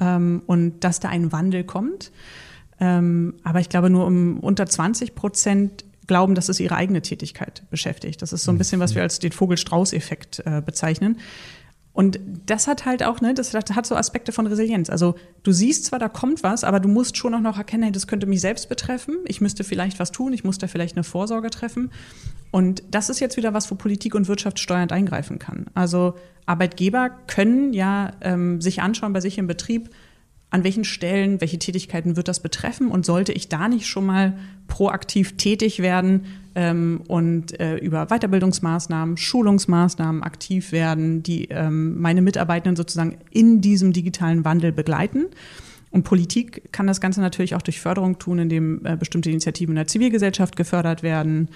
ähm, und dass da ein Wandel kommt. Ähm, aber ich glaube, nur um unter 20 Prozent glauben, dass es ihre eigene Tätigkeit beschäftigt. Das ist so ein bisschen, was wir als den Vogel-Strauß-Effekt äh, bezeichnen. Und das hat halt auch, ne, das hat so Aspekte von Resilienz. Also du siehst zwar, da kommt was, aber du musst schon auch noch erkennen, hey, das könnte mich selbst betreffen. Ich müsste vielleicht was tun, ich muss da vielleicht eine Vorsorge treffen. Und das ist jetzt wieder was, wo Politik und Wirtschaft steuernd eingreifen kann. Also Arbeitgeber können ja ähm, sich anschauen bei sich im Betrieb, an welchen Stellen, welche Tätigkeiten wird das betreffen und sollte ich da nicht schon mal proaktiv tätig werden ähm, und äh, über Weiterbildungsmaßnahmen, Schulungsmaßnahmen aktiv werden, die ähm, meine Mitarbeitenden sozusagen in diesem digitalen Wandel begleiten. Und Politik kann das Ganze natürlich auch durch Förderung tun, indem äh, bestimmte Initiativen in der Zivilgesellschaft gefördert werden,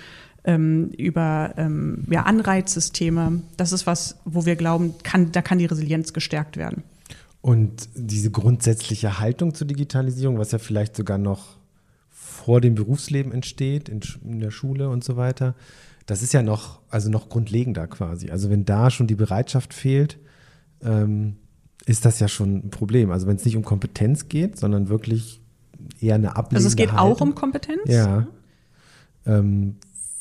ähm, über ähm, ja, Anreizsysteme. Das ist was, wo wir glauben, kann, da kann die Resilienz gestärkt werden. Und diese grundsätzliche Haltung zur Digitalisierung, was ja vielleicht sogar noch vor dem Berufsleben entsteht, in, in der Schule und so weiter, das ist ja noch, also noch grundlegender quasi. Also wenn da schon die Bereitschaft fehlt, ähm, ist das ja schon ein Problem. Also wenn es nicht um Kompetenz geht, sondern wirklich eher eine Ablehnung. Also es geht Haltung. auch um Kompetenz? Ja. Ähm,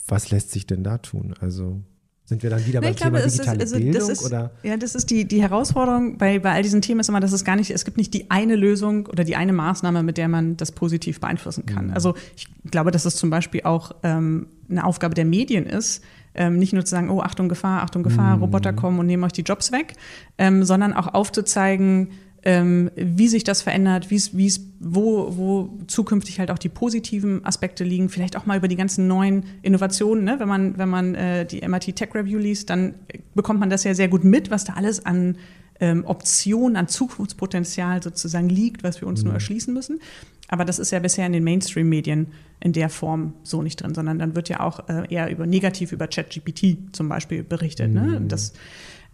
was lässt sich denn da tun? Also sind wir dann wieder beim Thema glaube, digitale ist, also Bildung? Ist, oder? Ja, das ist die, die Herausforderung bei, bei all diesen Themen ist immer, dass es gar nicht, es gibt nicht die eine Lösung oder die eine Maßnahme, mit der man das positiv beeinflussen kann. Mhm. Also ich glaube, dass es zum Beispiel auch ähm, eine Aufgabe der Medien ist, ähm, nicht nur zu sagen, oh, Achtung, Gefahr, Achtung, Gefahr, mhm. Roboter kommen und nehmen euch die Jobs weg, ähm, sondern auch aufzuzeigen, ähm, wie sich das verändert, wie's, wie's, wo, wo zukünftig halt auch die positiven Aspekte liegen, vielleicht auch mal über die ganzen neuen Innovationen. Ne? Wenn man, wenn man äh, die MIT Tech Review liest, dann bekommt man das ja sehr gut mit, was da alles an ähm, Optionen, an Zukunftspotenzial sozusagen liegt, was wir uns mhm. nur erschließen müssen. Aber das ist ja bisher in den Mainstream-Medien in der Form so nicht drin, sondern dann wird ja auch äh, eher über negativ über ChatGPT zum Beispiel berichtet. Ne? Mhm. Ne? Das,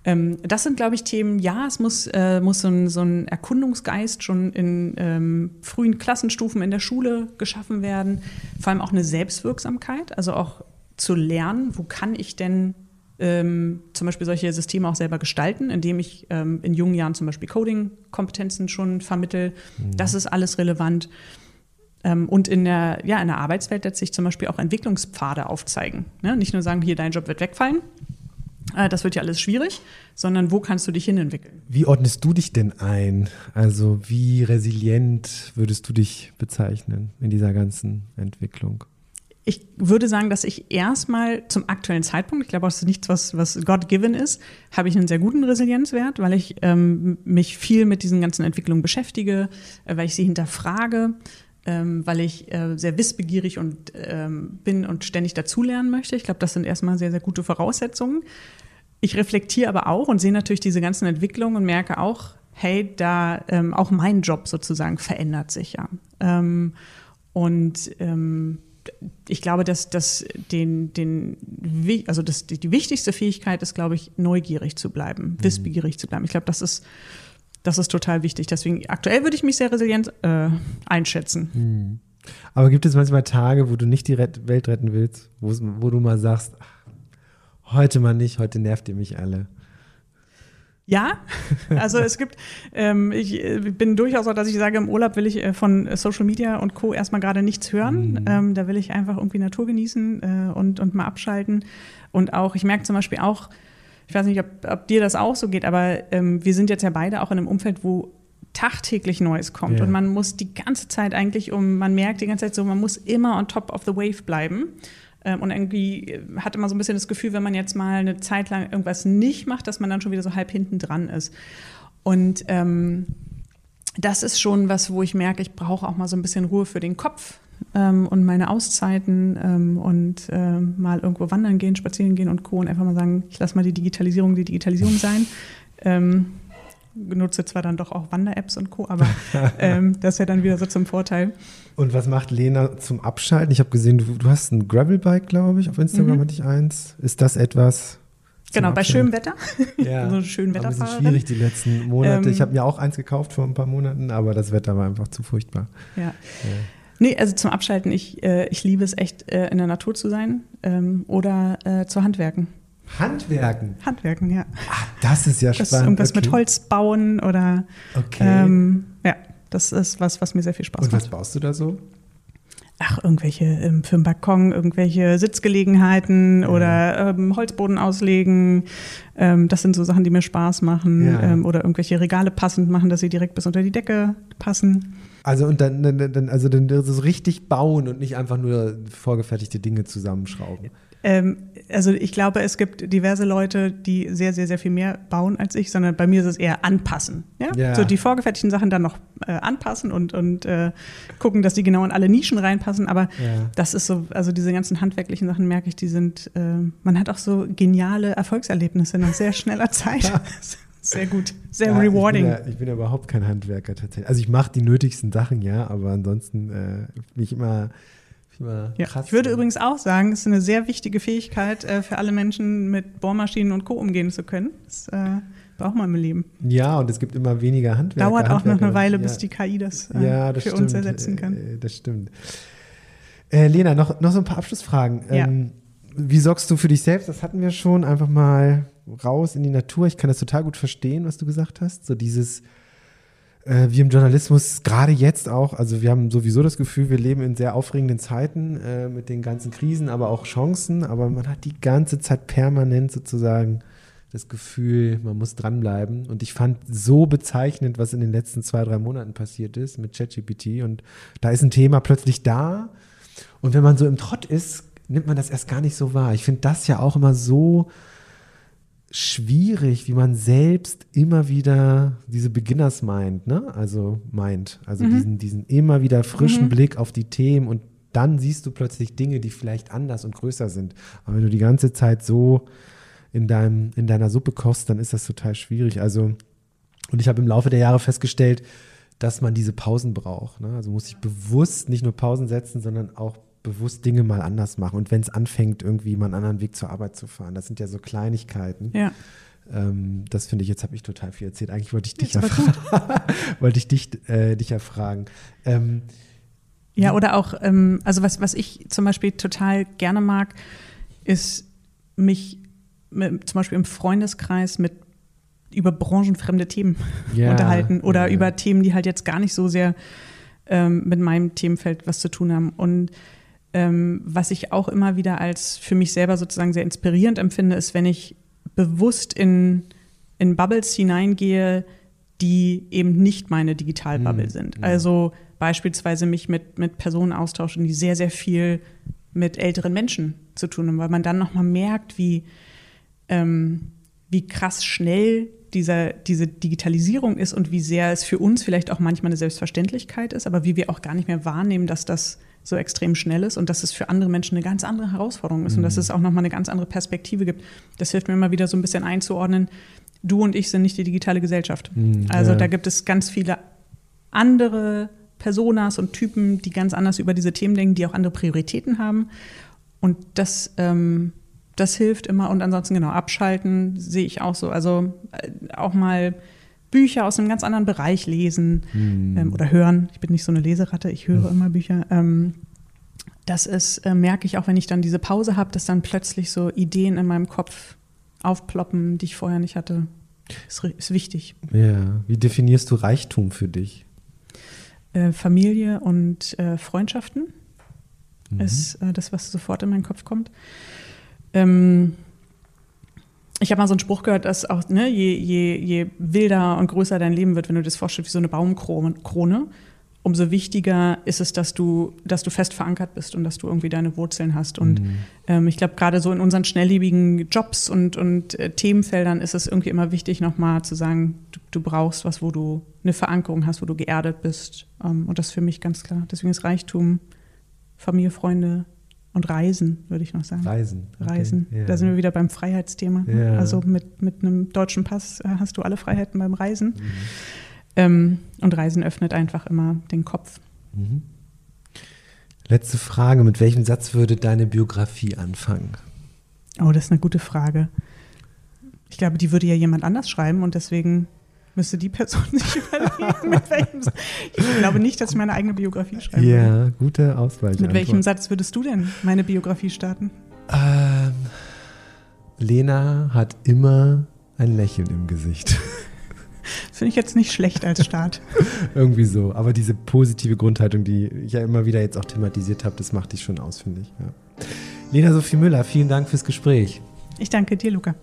das sind, glaube ich, Themen, ja, es muss, äh, muss so ein, so ein Erkundungsgeist schon in ähm, frühen Klassenstufen in der Schule geschaffen werden. Vor allem auch eine Selbstwirksamkeit, also auch zu lernen, wo kann ich denn ähm, zum Beispiel solche Systeme auch selber gestalten, indem ich ähm, in jungen Jahren zum Beispiel Coding-Kompetenzen schon vermittel. Mhm. Das ist alles relevant. Ähm, und in der, ja, in der Arbeitswelt letztlich zum Beispiel auch Entwicklungspfade aufzeigen. Ne? Nicht nur sagen, hier, dein Job wird wegfallen, das wird ja alles schwierig, sondern wo kannst du dich hinentwickeln? Wie ordnest du dich denn ein? Also wie resilient würdest du dich bezeichnen in dieser ganzen Entwicklung? Ich würde sagen, dass ich erstmal zum aktuellen Zeitpunkt, ich glaube, das ist nichts, was, was God-given ist, habe ich einen sehr guten Resilienzwert, weil ich ähm, mich viel mit diesen ganzen Entwicklungen beschäftige, äh, weil ich sie hinterfrage, ähm, weil ich äh, sehr wissbegierig und ähm, bin und ständig dazulernen möchte. Ich glaube, das sind erstmal sehr, sehr gute Voraussetzungen. Ich reflektiere aber auch und sehe natürlich diese ganzen Entwicklungen und merke auch, hey, da ähm, auch mein Job sozusagen verändert sich ja. Ähm, und ähm, ich glaube, dass, dass den, den, also das, die wichtigste Fähigkeit ist, glaube ich, neugierig zu bleiben, mhm. wissbegierig zu bleiben. Ich glaube, das ist das ist total wichtig. Deswegen, aktuell würde ich mich sehr resilient äh, einschätzen. Hm. Aber gibt es manchmal Tage, wo du nicht die Welt retten willst, wo du mal sagst, ach, heute mal nicht, heute nervt ihr mich alle? Ja, also es gibt, ähm, ich äh, bin durchaus so, dass ich sage, im Urlaub will ich äh, von Social Media und Co. erstmal gerade nichts hören. Mhm. Ähm, da will ich einfach irgendwie Natur genießen äh, und, und mal abschalten. Und auch, ich merke zum Beispiel auch, ich weiß nicht, ob, ob dir das auch so geht, aber ähm, wir sind jetzt ja beide auch in einem Umfeld, wo tagtäglich Neues kommt ja. und man muss die ganze Zeit eigentlich um, man merkt die ganze Zeit so, man muss immer on top of the wave bleiben. Ähm, und irgendwie äh, hatte man so ein bisschen das Gefühl, wenn man jetzt mal eine Zeit lang irgendwas nicht macht, dass man dann schon wieder so halb hinten dran ist. Und ähm, das ist schon was, wo ich merke, ich brauche auch mal so ein bisschen Ruhe für den Kopf ähm, und meine Auszeiten ähm, und äh, mal irgendwo wandern gehen, spazieren gehen und Co. und einfach mal sagen, ich lasse mal die Digitalisierung die Digitalisierung sein. Ähm, nutze zwar dann doch auch Wander-Apps und Co., aber ähm, das ist ja dann wieder so zum Vorteil. Und was macht Lena zum Abschalten? Ich habe gesehen, du, du, hast ein Gravelbike, glaube ich, auf Instagram mhm. hatte ich eins. Ist das etwas? Genau, bei schönem Wetter. Ja, so schön Wetter. Ein bisschen schwierig die letzten Monate. Ähm, ich habe mir auch eins gekauft vor ein paar Monaten, aber das Wetter war einfach zu furchtbar. Ja. ja. Nee, also zum Abschalten, ich, äh, ich liebe es echt, äh, in der Natur zu sein ähm, oder äh, zu Handwerken. Handwerken? Handwerken, ja. Ach, das ist ja das spannend. Irgendwas okay. mit Holz bauen oder. Okay. Ähm, ja, das ist was, was mir sehr viel Spaß macht. Und was baust du da so? Ach, irgendwelche ähm, für den Balkon, irgendwelche Sitzgelegenheiten ja. oder ähm, Holzboden auslegen. Ähm, das sind so Sachen, die mir Spaß machen. Ja. Ähm, oder irgendwelche Regale passend machen, dass sie direkt bis unter die Decke passen. Also und dann, dann, also dann so richtig bauen und nicht einfach nur vorgefertigte Dinge zusammenschrauben. Ähm, also ich glaube, es gibt diverse Leute, die sehr, sehr, sehr viel mehr bauen als ich, sondern bei mir ist es eher anpassen. Ja? ja. So die vorgefertigten Sachen dann noch äh, anpassen und, und äh, gucken, dass die genau in alle Nischen reinpassen. Aber ja. das ist so, also diese ganzen handwerklichen Sachen merke ich, die sind, äh, man hat auch so geniale Erfolgserlebnisse nach sehr schneller Zeit. Sehr gut, sehr ja, rewarding. Ich bin, ja, ich bin, ja, überhaupt kein Handwerker tatsächlich. Also ich mache die nötigsten Sachen, ja, aber ansonsten äh, bin ich immer Ja, ich würde übrigens auch sagen, es ist eine sehr wichtige Fähigkeit äh, für alle Menschen, mit Bohrmaschinen und Co. umgehen zu können. Das äh, braucht man im Leben. Ja, und es gibt immer weniger Handwerker. Dauert auch noch eine Weile, ja. bis die KI das, äh, ja, das für stimmt. uns ersetzen kann. Äh, Das stimmt. Äh, Lena, noch, noch so ein paar Abschlussfragen. Ja. Ähm, wie sorgst du für dich selbst? Das hatten wir schon. Einfach mal raus in die Natur. Ich kann das total gut verstehen, was du gesagt hast. So dieses, äh, wie im Journalismus, gerade jetzt auch, also wir haben sowieso das Gefühl, wir leben in sehr aufregenden Zeiten äh, mit den ganzen Krisen, aber auch Chancen. Aber man hat die ganze Zeit permanent sozusagen das Gefühl, man muss dranbleiben. Und ich fand so bezeichnend, was in den letzten zwei, drei Monaten passiert ist mit ChatGPT. Und da ist ein Thema plötzlich da. Und wenn man so im Trott ist, nimmt man das erst gar nicht so wahr. Ich finde das ja auch immer so schwierig, wie man selbst immer wieder diese Beginners Mind, ne? Also meint, also diesen, diesen immer wieder frischen Blick auf die Themen und dann siehst du plötzlich Dinge, die vielleicht anders und größer sind. Aber wenn du die ganze Zeit so in deinem, in deiner Suppe kochst, dann ist das total schwierig. Also, und ich habe im Laufe der Jahre festgestellt, dass man diese Pausen braucht. Ne? Also muss ich bewusst nicht nur Pausen setzen, sondern auch bewusst Dinge mal anders machen. Und wenn es anfängt, irgendwie mal einen anderen Weg zur Arbeit zu fahren, das sind ja so Kleinigkeiten. Ja. Ähm, das finde ich, jetzt habe ich total viel erzählt. Eigentlich wollte ich dich Ja, wollte ich dich, äh, dich ja fragen. Ähm, Ja, oder auch, ähm, also was, was ich zum Beispiel total gerne mag, ist mich mit, zum Beispiel im Freundeskreis mit über branchenfremde Themen Ja, unterhalten oder ja. über Themen, die halt jetzt gar nicht so sehr ähm, mit meinem Themenfeld was zu tun haben. Und ähm, was ich auch immer wieder als für mich selber sozusagen sehr inspirierend empfinde, ist, wenn ich bewusst in, in Bubbles hineingehe, die eben nicht meine Digitalbubble Mhm. sind. Also beispielsweise mich mit, mit Personen austauschen, die sehr, sehr viel mit älteren Menschen zu tun haben, weil man dann nochmal merkt, wie, ähm, wie krass schnell dieser, diese Digitalisierung ist und wie sehr es für uns vielleicht auch manchmal eine Selbstverständlichkeit ist, aber wie wir auch gar nicht mehr wahrnehmen, dass das so extrem schnell ist und dass es für andere Menschen eine ganz andere Herausforderung ist und dass es auch nochmal eine ganz andere Perspektive gibt. Das hilft mir immer wieder so ein bisschen einzuordnen. Du und ich sind nicht die digitale Gesellschaft. Mhm, also ja. da gibt es ganz viele andere Personas und Typen, die ganz anders über diese Themen denken, die auch andere Prioritäten haben. Und das, ähm, das hilft immer. Und ansonsten genau, abschalten sehe ich auch so. Also äh, auch mal Bücher aus einem ganz anderen Bereich lesen ähm, oder hören. Ich bin nicht so eine Leseratte, ich höre immer Bücher. Ähm, das ist, äh, merke ich auch, wenn ich dann diese Pause habe, dass dann plötzlich so Ideen in meinem Kopf aufploppen, die ich vorher nicht hatte. Ist, ist wichtig. ja, wie definierst du Reichtum für dich? Äh, Familie und äh, Freundschaften ist äh, das, was sofort in meinen Kopf kommt. Ähm, ich habe mal so einen Spruch gehört, dass auch, ne, je, je, je wilder und größer dein Leben wird, wenn du dir das vorstellst wie so eine Baumkrone, Krone, umso wichtiger ist es, dass du, dass du fest verankert bist und dass du irgendwie deine Wurzeln hast. Und ähm, ich glaube, gerade so in unseren schnelllebigen Jobs und, und äh, Themenfeldern ist es irgendwie immer wichtig, nochmal zu sagen, du, du brauchst was, wo du eine Verankerung hast, wo du geerdet bist. Ähm, und das ist für mich ganz klar. Deswegen ist Reichtum, Familie, Freunde und Reisen, würde ich noch sagen. Reisen. Okay, Reisen. Da sind wir wieder beim Freiheitsthema. Ja. Also mit, mit einem deutschen Pass äh, hast du alle Freiheiten beim Reisen. Mhm. Ähm, und Reisen öffnet einfach immer den Kopf. Letzte Frage: Mit welchem Satz würde deine Biografie anfangen? Oh, das ist eine gute Frage. Ich glaube, die würde ja jemand anders schreiben und deswegen müsste die Person sich überlegen, mit welchem Satz. Ich glaube nicht, dass ich meine eigene Biografie schreibe. Ja, gute Auswahl. Mit welchem Satz würdest du denn meine Biografie starten? Ähm, Lena hat immer ein Lächeln im Gesicht. Das finde ich jetzt nicht schlecht als Start. Irgendwie so. Aber diese positive Grundhaltung, die ich ja immer wieder jetzt auch thematisiert habe, das macht dich schon aus, finde ich. Ja. Lena Sophie Müller, vielen Dank fürs Gespräch. Ich danke dir, Luca.